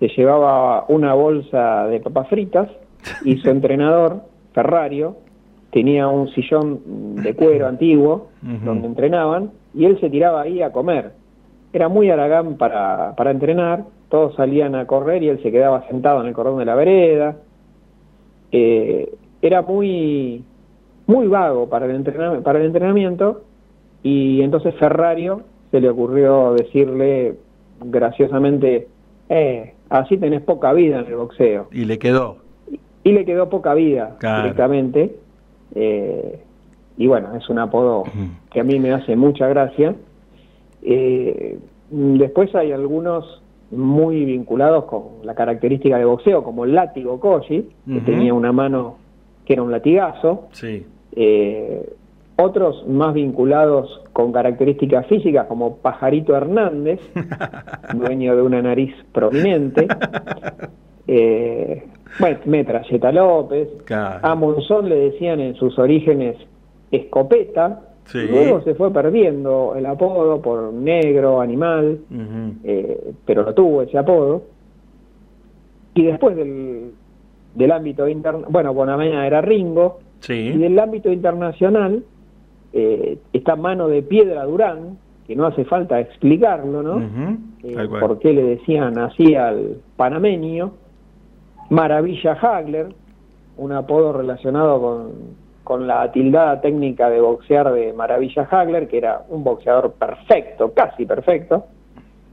se llevaba una bolsa de papas fritas y su entrenador, Ferrario, tenía un sillón de cuero antiguo donde entrenaban y él se tiraba ahí a comer. Era muy aragán para, para entrenar, todos salían a correr y él se quedaba sentado en el cordón de la vereda. Eh, era muy, muy vago para el, para el entrenamiento y entonces Ferrario se le ocurrió decirle graciosamente, eh, así tenés poca vida en el boxeo. Y le quedó. Y le quedó poca vida Claro. directamente. Eh, y bueno, es un apodo que a mí me hace mucha gracia. Eh, después hay algunos muy vinculados con la característica de boxeo, como el látigo Koji, que tenía una mano que era un latigazo. Sí. Eh, otros más vinculados con características físicas, como Pajarito Hernández, dueño de una nariz prominente. Eh, bueno, Metralleta López. A Monzón le decían en sus orígenes escopeta. Sí. Luego se fue perdiendo el apodo por negro, animal, eh, pero lo tuvo ese apodo. Y después del, del ámbito interno, bueno, Bonamena era Ringo, y del ámbito internacional eh, está Mano de Piedra Durán, que no hace falta explicarlo, ¿no? Cual. por qué le decían así al panameño. Maravilla Hagler, un apodo relacionado con, con la tildada técnica de boxear de Maravilla Hagler, que era un boxeador perfecto, casi perfecto,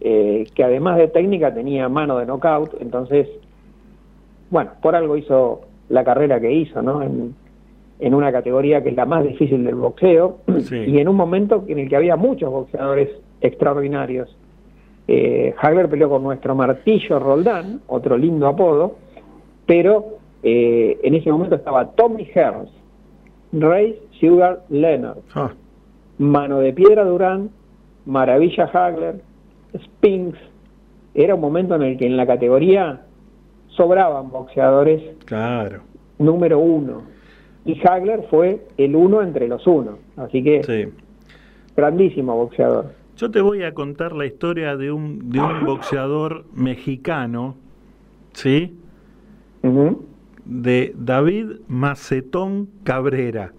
eh, que además de técnica tenía mano de knockout, entonces, bueno, por algo hizo la carrera que hizo, ¿no? En, en una categoría que es la más difícil del boxeo y en un momento en el que había muchos boxeadores extraordinarios. Eh, Hagler peleó con nuestro Martillo Roldán, otro lindo apodo, pero eh, en ese momento estaba Tommy Hearns, Ray Sugar Leonard, Mano de Piedra Durán, Maravilla Hagler, Spinks. Era un momento en el que en la categoría sobraban boxeadores Claro. número uno. Y Hagler fue el uno entre los uno. Así que grandísimo boxeador. Yo te voy a contar la historia de un, de un boxeador mexicano, ¿sí? De David Macetón Cabrera.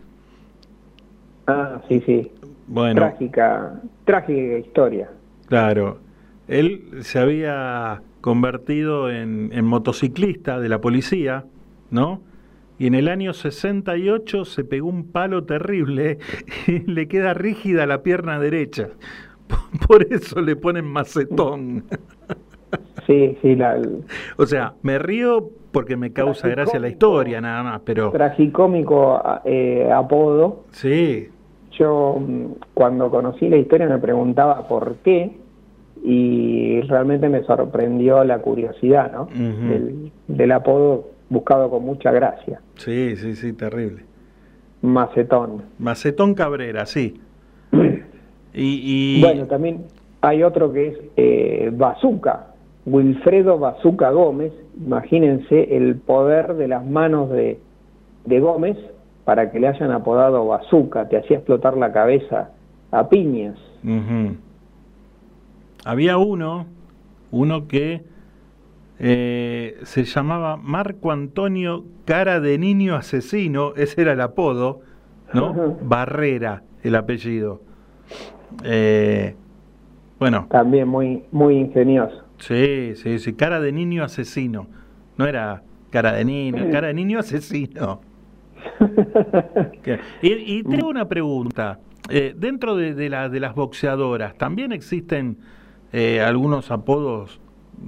Ah, sí, sí. Bueno, Trágica, trágica historia. claro. Él se había convertido en, en motociclista de la policía, ¿no? Y en el año 68 se pegó un palo terrible y le queda rígida la pierna derecha. Por eso le ponen macetón. Sí, sí, la, O sea, me río porque me causa gracia la historia nada más, pero... tragicómico eh, apodo. Sí. Yo mm, cuando conocí la historia me preguntaba por qué y realmente me sorprendió la curiosidad ¿no? Del, del apodo buscado con mucha gracia. Sí, sí, sí, terrible. Macetón. Macetón Cabrera, sí. Y, y- Bueno, también hay otro que es eh, Bazooka, Wilfredo Bazooka Gómez. Imagínense el poder de las manos de, de Gómez para que le hayan apodado Bazooka, te hacía explotar la cabeza a piñas. Había uno, uno que eh, se llamaba Marco Antonio Cara de Niño Asesino, ese era el apodo, ¿no? Barrera, el apellido. Eh, bueno. También muy, muy ingenioso. Sí, sí, sí, cara de niño asesino. No era cara de niño, cara de niño asesino. Y, y tengo una pregunta. Eh, dentro de, de la- de las boxeadoras, ¿también existen eh, algunos apodos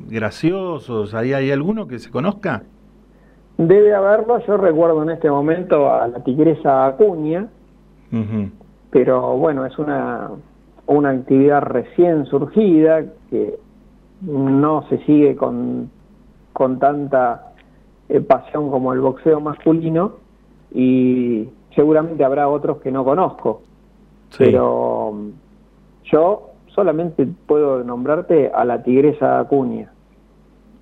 graciosos? ¿Hay, ¿Hay alguno que se conozca? Debe haberlo, yo recuerdo en este momento a la tigresa Acuña, pero bueno, es una, una actividad recién surgida que no se sigue con, con tanta eh, pasión como el boxeo masculino y seguramente habrá otros que no conozco. Pero yo solamente puedo nombrarte a la tigresa Acuña.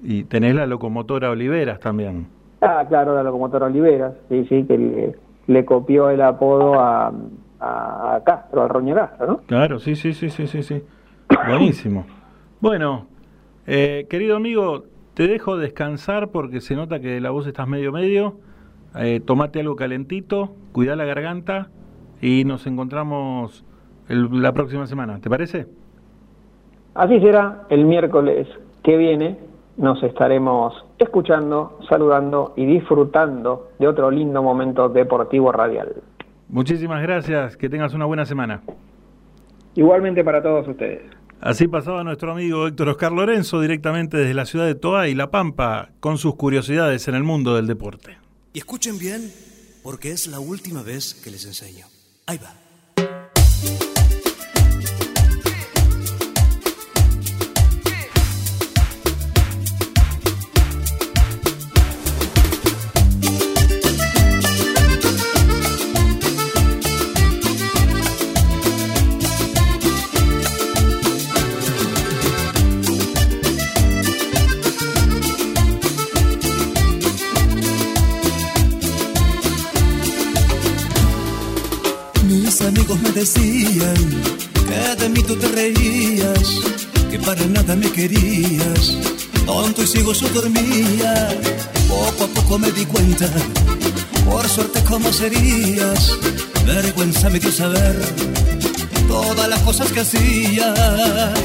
Y tenés la locomotora Oliveras también. Ah, claro, la locomotora Oliveras, sí, sí, que le, le copió el apodo a, a, a Castro, al Roña Castro, ¿no? Claro, sí, sí, sí, sí, sí, sí. Buenísimo. Bueno, eh, querido amigo, te dejo descansar porque se nota que la voz estás medio medio. Eh, tomate algo calentito, cuida la garganta y nos encontramos el- la próxima semana. ¿Te parece? Así será el miércoles que viene. Nos estaremos escuchando, saludando y disfrutando de otro lindo momento deportivo radial. Muchísimas gracias, que tengas una buena semana. Igualmente para todos ustedes. Así pasaba nuestro amigo Héctor Oscar Lorenzo directamente desde la ciudad de Toa y La Pampa con sus curiosidades en el mundo del deporte. Y escuchen bien, porque es la última vez que les enseño. Ahí va. Amigos me decían que de mí tú te reías, que para nada me querías. Tonto y ciego yo dormía, poco a poco me di cuenta, por suerte cómo serías. Vergüenza me dio saber todas las cosas que hacías.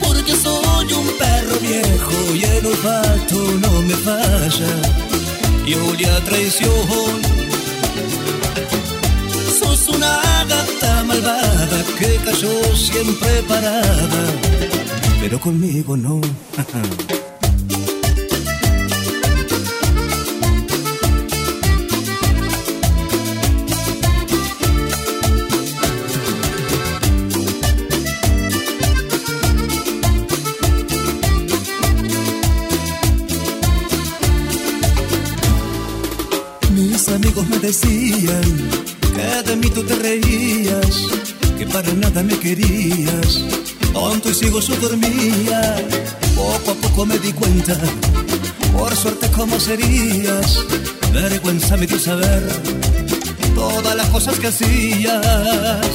Porque soy un perro viejo y el olfato no me falla. Y olía a traición una gata malvada que cayó siempre parada, pero conmigo no. Mis amigos me decían de mí tú te reías, que para nada me querías. Tonto y ciego yo dormía, poco a poco me di cuenta, por suerte cómo serías. Vergüenza me dio saber todas las cosas que hacías.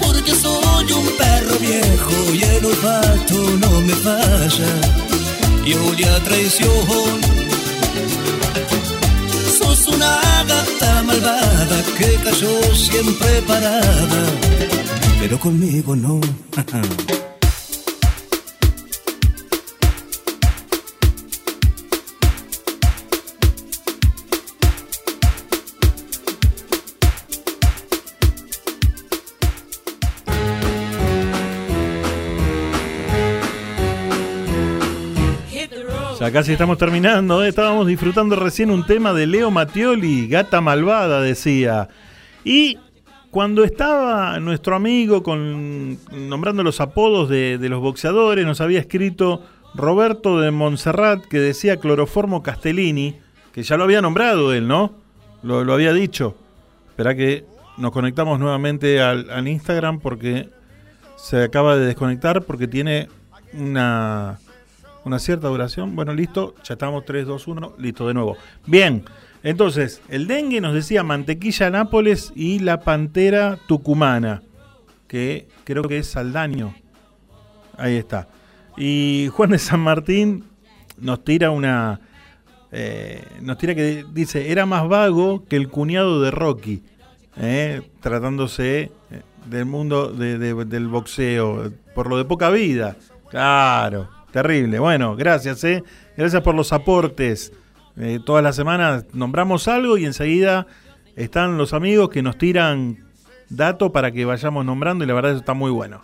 Porque soy un perro viejo y el olfato no me falla. Y olía a traición cayó siempre parada, pero conmigo no. Ya casi estamos terminando, ¿eh? estábamos disfrutando recién un tema de Leo Mattioli, Gata Malvada decía. Y cuando estaba nuestro amigo con, nombrando los apodos de, los boxeadores, nos había escrito Roberto de Montserrat que decía Cloroformo Castellini, que ya lo había nombrado él, ¿no? Lo, lo había dicho. Espera que nos conectamos nuevamente al, al Instagram porque se acaba de desconectar porque tiene una, una cierta duración. Bueno, listo, ya estamos 3, 2, 1, listo de nuevo. Bien, entonces, el dengue nos decía mantequilla Nápoles y la pantera tucumana, que creo que es Saldaño. Ahí está. Y Juan de San Martín nos tira una... eh, nos tira que dice, era más vago que el cuñado de Rocky, eh, tratándose eh, del mundo de- de- del boxeo, por lo de poca vida. Claro, terrible. Bueno, gracias, eh. Gracias por los aportes. Eh, todas las semanas nombramos algo y enseguida están los amigos que nos tiran datos para que vayamos nombrando y la verdad eso está muy bueno.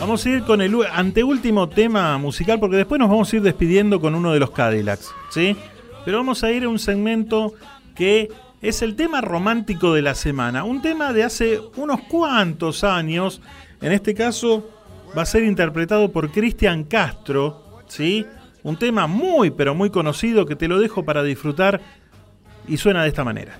Vamos a ir con el anteúltimo tema musical porque después nos vamos a ir despidiendo con uno de los Cadillacs, ¿sí? Pero vamos a ir a un segmento que es el tema romántico de la semana, un tema de hace unos cuantos años, en este caso va a ser interpretado por Cristian Castro, ¿sí? un tema muy pero muy conocido que te lo dejo para disfrutar y suena de esta manera.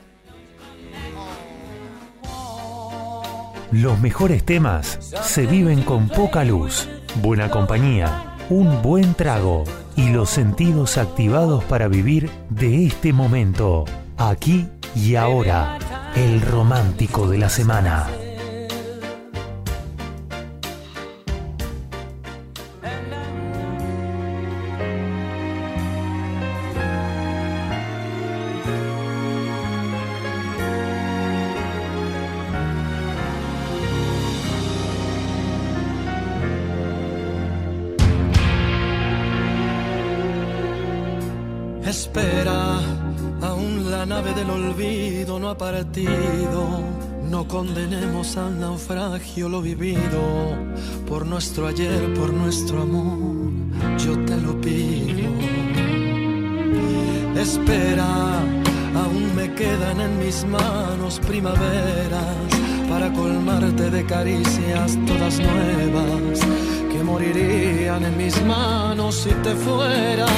Los mejores temas se viven con poca luz, buena compañía, un buen trago y los sentidos activados para vivir de este momento, aquí y ahora, el romántico de la semana. No condenemos al naufragio lo vivido. Por nuestro ayer, por nuestro amor, yo te lo pido. Espera, aún me quedan en mis manos primaveras para colmarte de caricias todas nuevas que morirían en mis manos si te fueras.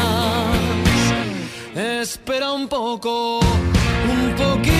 Espera un poco, un poquito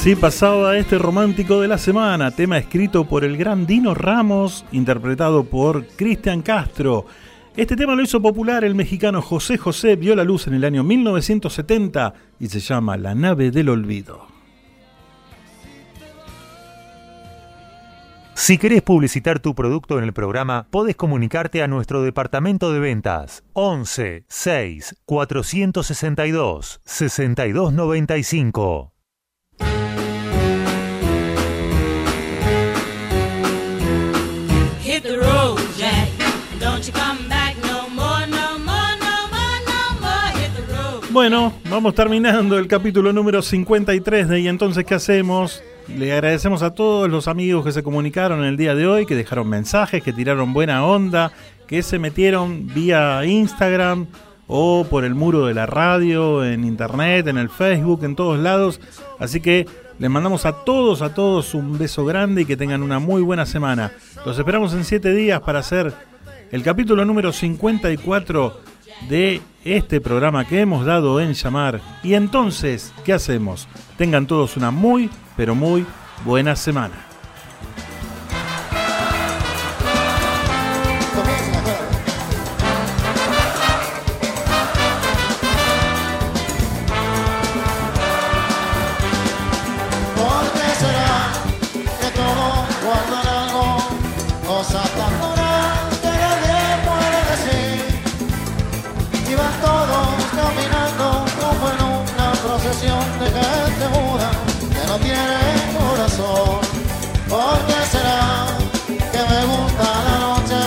Así pasaba este romántico de la semana, tema escrito por el gran Dino Ramos, interpretado por Cristian Castro. Este tema lo hizo popular el mexicano José José, vio la luz en el año 1970 y se llama La nave del olvido. Si querés publicitar tu producto en el programa, podés comunicarte a nuestro departamento de ventas 11 6 462 6295. Bueno, vamos terminando el capítulo número 53 de Y entonces, ¿qué hacemos? Le agradecemos a todos los amigos que se comunicaron el día de hoy, que dejaron mensajes, que tiraron buena onda, que se metieron vía Instagram o por el muro de la radio, en internet, en el Facebook, en todos lados. Así que Les mandamos a todos, a todos un beso grande y que tengan una muy buena semana. Los esperamos en siete días para hacer el capítulo número 54 de este programa que hemos dado en llamar. Y entonces, ¿qué hacemos? Tengan todos una muy, pero muy buena semana. Y van todos caminando como en una procesión de gente muda que no tiene corazón. ¿Por qué será que me gusta la noche?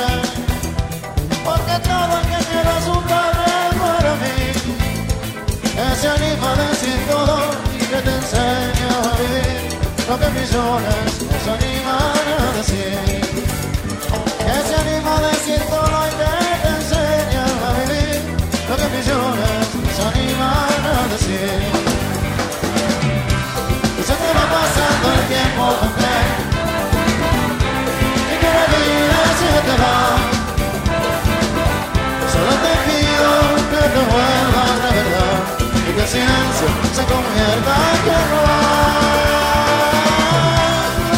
Porque todo el que quiera su padre para mí que se anima a decir todo que te enseña a vivir lo que millones no se animan a decir. Que se anima a decir todo y que se a decir. Se te va pasando el tiempo, mujer, y que la vida se te va. Solo te pido que te vuelvas de verdad y que el se convierta en robar.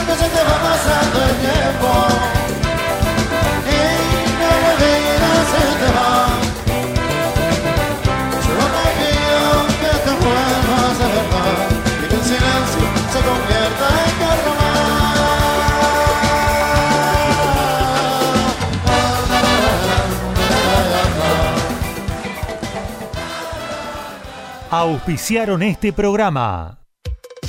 Que se te va pasando el tiempo Auspiciaron este programa.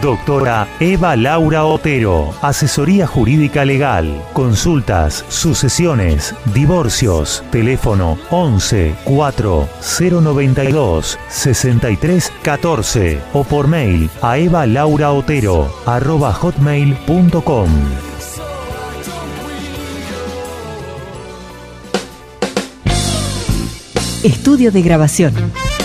Doctora Eva Laura Otero, asesoría jurídica legal, consultas, sucesiones, divorcios, teléfono 11 4 092 63 14 o por mail a evalauraotero arroba hotmail.com. Estudio de grabación.